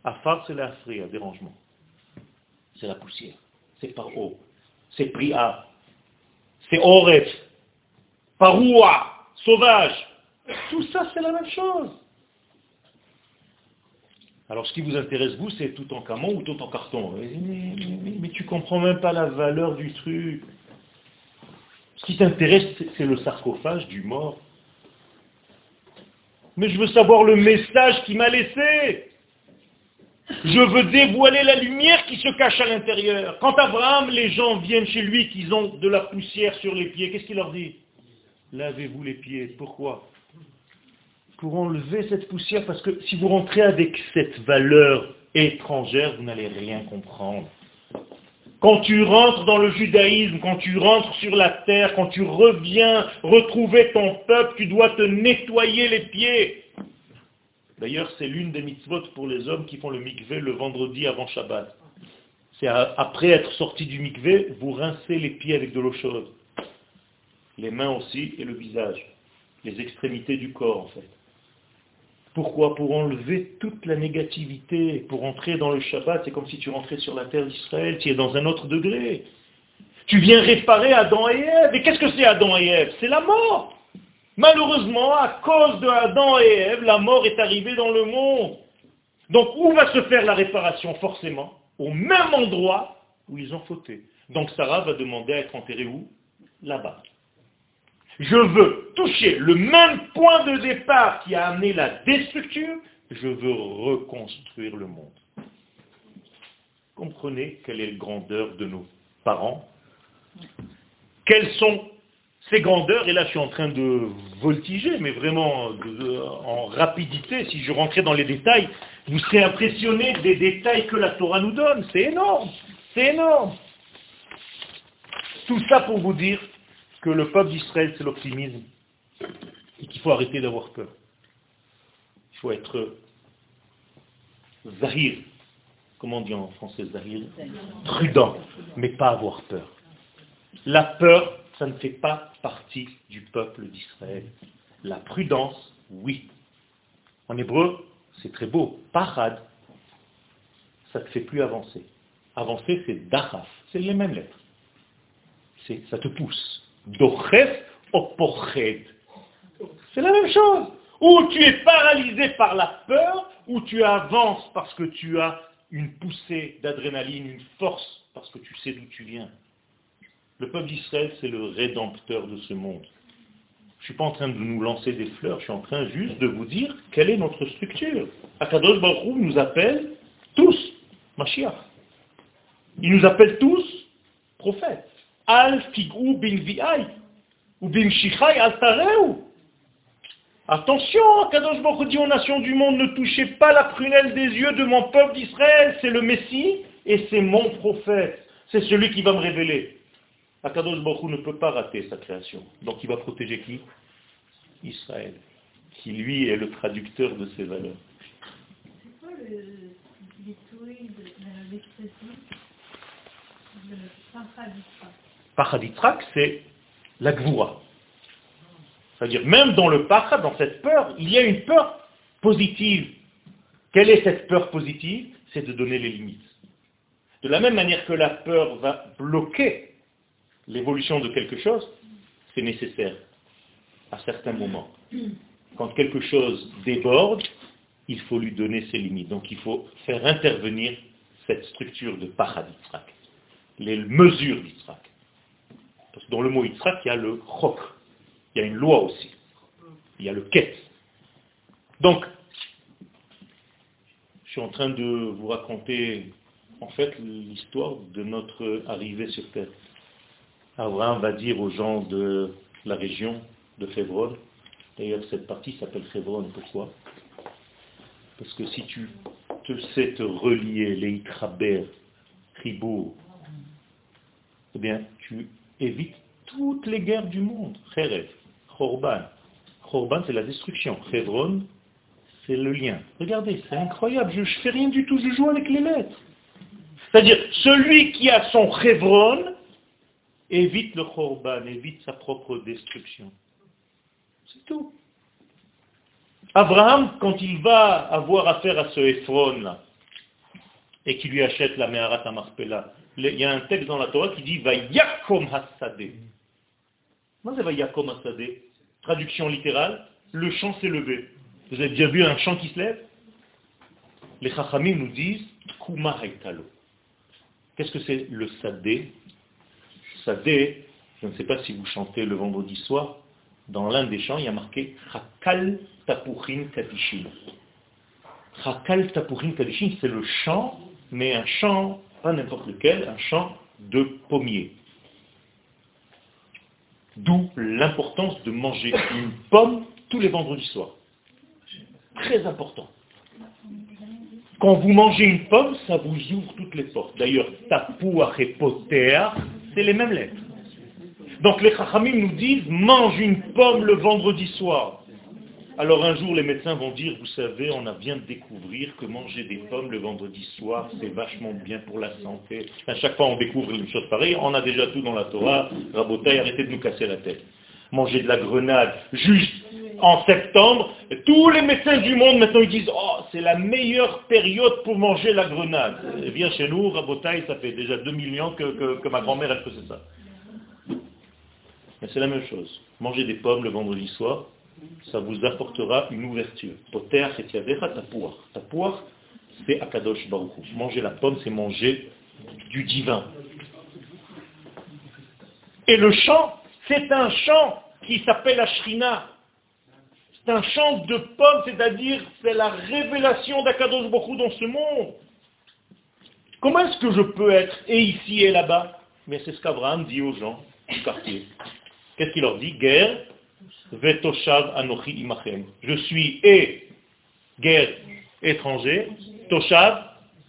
Afar, c'est la fria, dérangement. C'est la poussière. C'est par eau. C'est pria. C'est oref. Paroua. Sauvage. Tout ça, c'est la même chose. Alors, ce qui vous intéresse, vous, c'est tout en camon ou tout en carton? Mais, tu comprends même pas la valeur du truc. Ce qui t'intéresse, c'est le sarcophage du mort. Mais je veux savoir le message qu'il m'a laissé. Je veux dévoiler la lumière qui se cache à l'intérieur. Quand Abraham, les gens viennent chez lui, qu'ils ont de la poussière sur les pieds, qu'est-ce qu'il leur dit? Lavez-vous les pieds. Pourquoi? Pour enlever cette poussière, parce que si vous rentrez avec cette valeur étrangère, vous n'allez rien comprendre. Quand tu rentres dans le judaïsme, quand tu rentres sur la terre, quand tu reviens retrouver ton peuple, tu dois te nettoyer les pieds. D'ailleurs, c'est l'une des mitzvot pour les hommes qui font le mikvé le vendredi avant Shabbat. C'est après être sorti du mikvé, vous rincez les pieds avec de l'eau chaude. Les mains aussi et le visage. Les extrémités du corps en fait. Pourquoi? Pour enlever toute la négativité, pour entrer dans le Shabbat, c'est comme si tu rentrais sur la terre d'Israël, tu es dans un autre degré. Tu viens réparer Adam et Ève. Et qu'est-ce que c'est Adam et Ève? C'est la mort. Malheureusement, à cause de Adam et Ève, la mort est arrivée dans le monde. Donc où va se faire la réparation Forcément, au même endroit où ils ont fauté. Donc Sarah va demander à être enterrée où? Là-bas je veux toucher le même point de départ qui a amené la destructure, je veux reconstruire le monde. Comprenez quelle est la grandeur de nos parents? Quelles sont ces grandeurs Et là, je suis en train de voltiger, mais vraiment en rapidité. Si je rentrais dans les détails, vous serez impressionné des détails que la Torah nous donne. C'est énorme. C'est énorme. Tout ça pour vous dire que le peuple d'Israël, c'est l'optimisme, et qu'il faut arrêter d'avoir peur. Il faut être zahir, comment on dit en français zahir Prudent, mais pas avoir peur. La peur, ça ne fait pas partie du peuple d'Israël. La prudence, oui. En hébreu, c'est très beau. Parad, ça ne te fait plus avancer. Avancer, c'est dachaf. C'est les mêmes lettres. Ça te pousse. Dochef porchet. C'est la même chose. Ou tu es paralysé par la peur, ou tu avances parce que tu as une poussée d'adrénaline, une force, parce que tu sais d'où tu viens. Le peuple d'Israël, c'est le rédempteur de ce monde. Je ne suis pas en train de nous lancer des fleurs, je suis en train juste de vous dire quelle est notre structure. Akadosh Baruch nous appelle tous Mashiach. Il nous appelle tous prophètes. Al ou bin shichai al Attention, Kadosh Baruch dit aux nations du monde, ne touchez pas la prunelle des yeux de mon peuple d'Israël, c'est le Messie et c'est mon prophète, c'est celui qui va me révéler. Akadosh Baruch ne peut pas rater sa création. Donc il va protéger qui? Israël, qui lui est le traducteur de ses valeurs. C'est quoi l'expression Pachaditrak, c'est la gvoura. C'est-à-dire, même dans le pachad, dans cette peur, il y a une peur positive. Quelle est cette peur positive? C'est de donner les limites. De la même manière que la peur va bloquer l'évolution de quelque chose, c'est nécessaire à certains moments. Quand quelque chose déborde, il faut lui donner ses limites. Donc il faut faire intervenir cette structure de paraditrak, les mesures d'Itrak. Dans le mot Itrak, il y a le chok, il y a une loi aussi, il y a le quête. Donc, je suis en train de vous raconter en fait l'histoire de notre arrivée sur Terre. Abraham va dire aux gens de la région de Févron, d'ailleurs cette partie s'appelle Févron, pourquoi? Parce que si tu te sais te relier, les Itraber, Tribourg, eh bien tu évites toutes les guerres du monde. Kherev, Khorban. Khorban c'est la destruction. Févron, c'est le lien. Regardez, c'est incroyable, je ne fais rien du tout, je joue avec les lettres. C'est-à-dire, celui qui a son Chevron évite le Khorban, évite sa propre destruction. C'est tout. Abraham, quand il va avoir affaire à ce Ephron-là, et qui lui achète la Meharat Marpella, il y a un texte dans la Torah qui dit Vayakom Hasadeh. Qu'est-ce Vayakom Hasadeh Traduction littérale, le champ s'est levé. Vous avez déjà vu un champ qui se lève? Les Chachamim nous disent Kuma Qu'est-ce que c'est le sadé Sadé, je ne sais pas si vous chantez le vendredi soir, dans l'un des chants, il y a marqué Chakal Tapurin Kadishin. Chakal Tapurin Kadishin, c'est le chant, mais un chant, pas n'importe lequel, un chant de pommier. D'où l'importance de manger une pomme tous les vendredis soirs. Très important. Quand vous mangez une pomme, ça vous ouvre toutes les portes. D'ailleurs, tapouach et poter, c'est les mêmes lettres. Donc les chachamim nous disent, mange une pomme le vendredi soir. Alors un jour, les médecins vont dire, vous savez, on a bien de découvrir que manger des pommes le vendredi soir, c'est vachement bien pour la santé. À chaque fois, on découvre une chose pareille. On a déjà tout dans la Torah. Rabotaï, arrêtez de nous casser la tête. Manger de la grenade juste en septembre, tous les médecins du monde maintenant ils disent oh c'est la meilleure période pour manger la grenade. Et bien chez nous, Rabotaï, ça fait déjà 2 millions que, ma grand-mère elle faisait ça. Mais c'est la même chose. Manger des pommes le vendredi soir, ça vous apportera une ouverture. Poter et ta Tapouar, c'est Akadosh Baruch Manger la pomme, c'est manger du divin. Et le chant, c'est un chant qui s'appelle Ashrina. C'est un champ de pommes, c'est-à-dire c'est la révélation d'Akadosh Bokhu dans ce monde. Comment est-ce que je peux être et ici et là-bas? Mais c'est ce qu'Abraham dit aux gens du quartier. Qu'est-ce qu'il leur dit? Guerre, vetoshav anochi imachem. Je suis et guerre étranger, toshav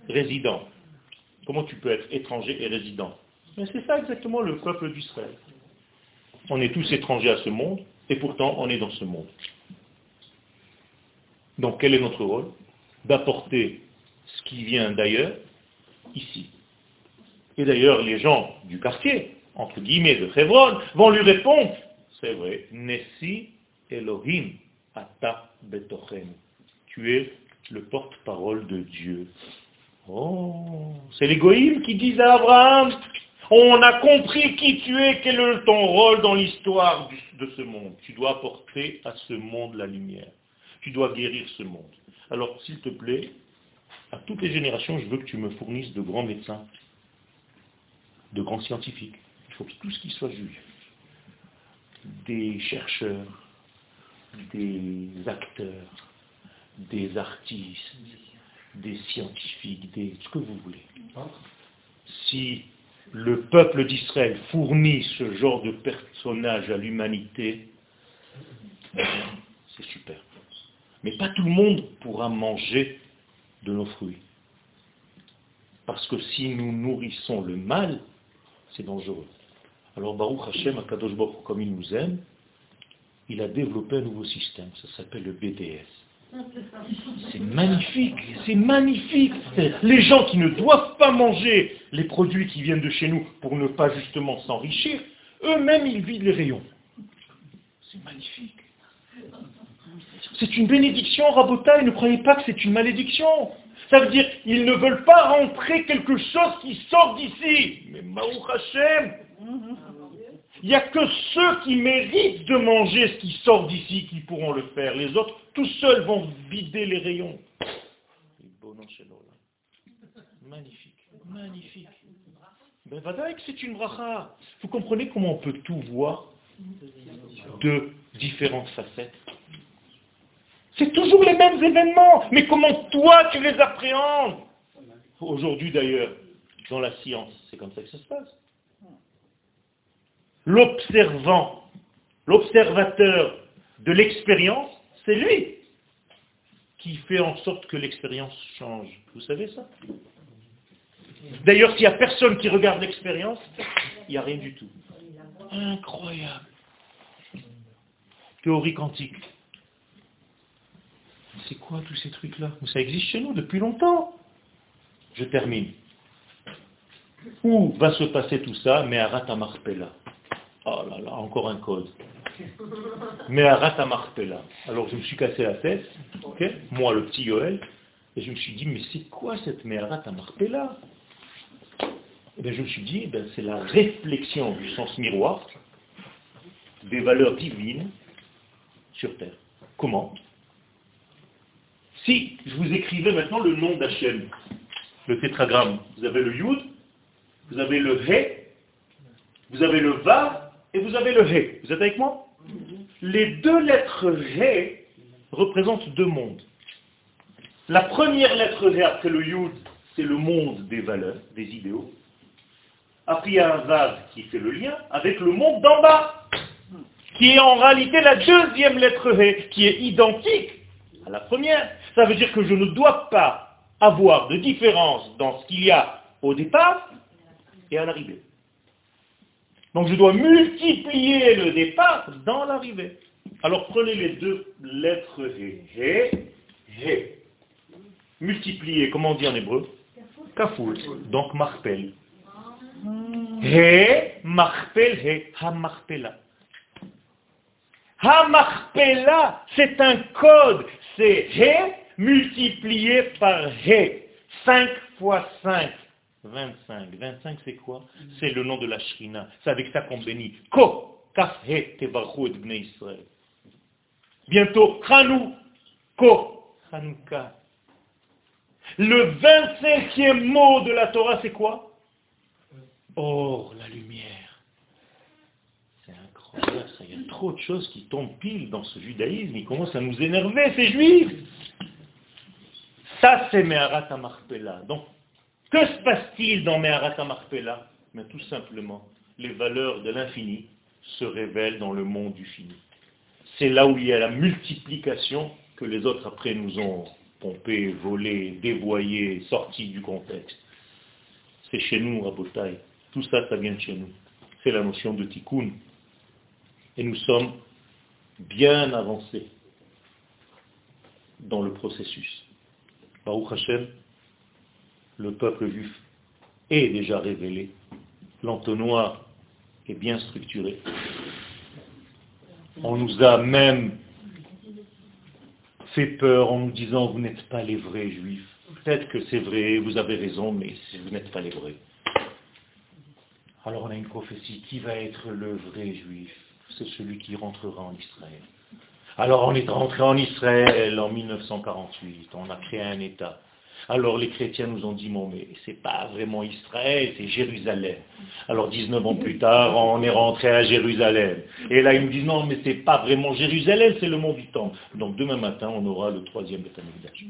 résident. Comment tu peux être étranger et résident? Mais c'est ça exactement le peuple d'Israël. On est tous étrangers à ce monde, et pourtant on est dans ce monde. Donc quel est notre rôle D'apporter ce qui vient d'ailleurs, ici. Et d'ailleurs, les gens du quartier, entre guillemets, de Hebron, vont lui répondre, c'est vrai, Nessi Elohim Ata Betochem. Tu es le porte-parole de Dieu. Oh, c'est l'égoïme qui dit à Abraham, on a compris qui tu es, quel est ton rôle dans l'histoire de ce monde. Tu dois apporter à ce monde la lumière. Tu dois guérir ce monde. Alors, s'il te plaît, à toutes les générations, je veux que tu me fournisses de grands médecins, de grands scientifiques. Il faut que tout ce qui soit juif, des chercheurs, des acteurs, des artistes, des scientifiques, des ce que vous voulez. Si le peuple d'Israël fournit ce genre de personnage à l'humanité, c'est super. Mais pas tout le monde pourra manger de nos fruits. Parce que si nous nourrissons le mal, c'est dangereux. Alors Baruch Hashem, Akadosh Baruch comme il nous aime, il a développé un nouveau système, ça s'appelle le BDS. C'est magnifique, c'est magnifique. Les gens qui ne doivent pas manger les produits qui viennent de chez nous pour ne pas justement s'enrichir, eux-mêmes ils vident les rayons. C'est magnifique. C'est une bénédiction, Rabota, et ne croyez pas que c'est une malédiction. Ça veut dire qu'ils ne veulent pas rentrer quelque chose qui sort d'ici. Mais Maou Hashem, il n'y a que ceux qui méritent de manger ce qui sort d'ici qui pourront le faire. Les autres, tout seuls, vont vider les rayons. Magnifique, magnifique. Ben, c'est une bracha. Vous comprenez comment on peut tout voir de différentes facettes? C'est toujours les mêmes événements, mais comment toi tu les appréhendes? Aujourd'hui d'ailleurs, dans la science, c'est comme ça que ça se passe. L'observant, l'observateur de l'expérience, c'est lui qui fait en sorte que l'expérience change. Vous savez ça? D'ailleurs, s'il n'y a personne qui regarde l'expérience, il n'y a rien du tout. Incroyable. Théorie quantique. C'est quoi tous ces trucs-là Ça existe chez nous depuis longtemps. Je termine. Où va se passer tout ça Mais. Oh là là, encore un code. Mais à. Alors je me suis cassé la tête, moi le petit Yoel, et je me suis dit, mais c'est quoi cette Meharat Marpella et eh je me suis dit, eh c'est la réflexion du sens miroir des valeurs divines sur Terre. Comment? Si je vous écrivais maintenant le nom d'Hachem, le tétragramme, vous avez le Yud, vous avez le He, vous avez le Va et vous avez le He. Vous êtes avec moi? Les deux lettres He représentent deux mondes. La première lettre He après le Yud, c'est le monde des valeurs, des idéaux. Après, il y a un Vav qui fait le lien avec le monde d'en bas, qui est en réalité la deuxième lettre He, qui est identique à la première. Ça veut dire que je ne dois pas avoir de différence dans ce qu'il y a au départ et à l'arrivée. Donc je dois multiplier le départ dans l'arrivée. Alors prenez les deux lettres He, He. Multiplier, comment on dit en hébreu? Kafoul, donc marpel. He, marpel, he. Ha-marpela, c'est un code. C'est he multiplié par he. 5 fois 5. 25. 25, c'est quoi? C'est le nom de la Shrina. C'est avec ça qu'on bénit. Ko, kaf he, et. Bientôt, Chanou, ko, Hanouka. Le 25e mot de la Torah, c'est quoi? Or, la lumière. Il y a trop de choses qui tombent pile dans ce judaïsme. Il commence à nous énerver, ces juifs. Ça, c'est Meharat Marpella. Donc, que se passe-t-il dans Meharat Marpella Mais tout simplement, les valeurs de l'infini se révèlent dans le monde du fini. C'est là où il y a la multiplication que les autres après nous ont pompé, volé, dévoyé, sorti du contexte. C'est chez nous, Rabotai. Tout ça, ça vient de chez nous. C'est la notion de tikkun. Et nous sommes bien avancés dans le processus. Baruch Hashem, le peuple juif est déjà révélé. L'entonnoir est bien structuré. On nous a même fait peur en nous disant vous n'êtes pas les vrais juifs. Peut-être que c'est vrai, vous avez raison, mais vous n'êtes pas les vrais. Alors on a une prophétie. Qui va être le vrai juif? C'est celui qui rentrera en Israël. Alors on est rentré en Israël en 1948. On a créé un État. Alors les chrétiens nous ont dit, bon, mais c'est pas vraiment Israël, c'est Jérusalem. Alors 19 ans plus tard, on est rentré à Jérusalem. Et là, ils nous disent, non, mais c'est pas vraiment Jérusalem, c'est le mont du temple. Donc demain matin, on aura le troisième Betamikdash.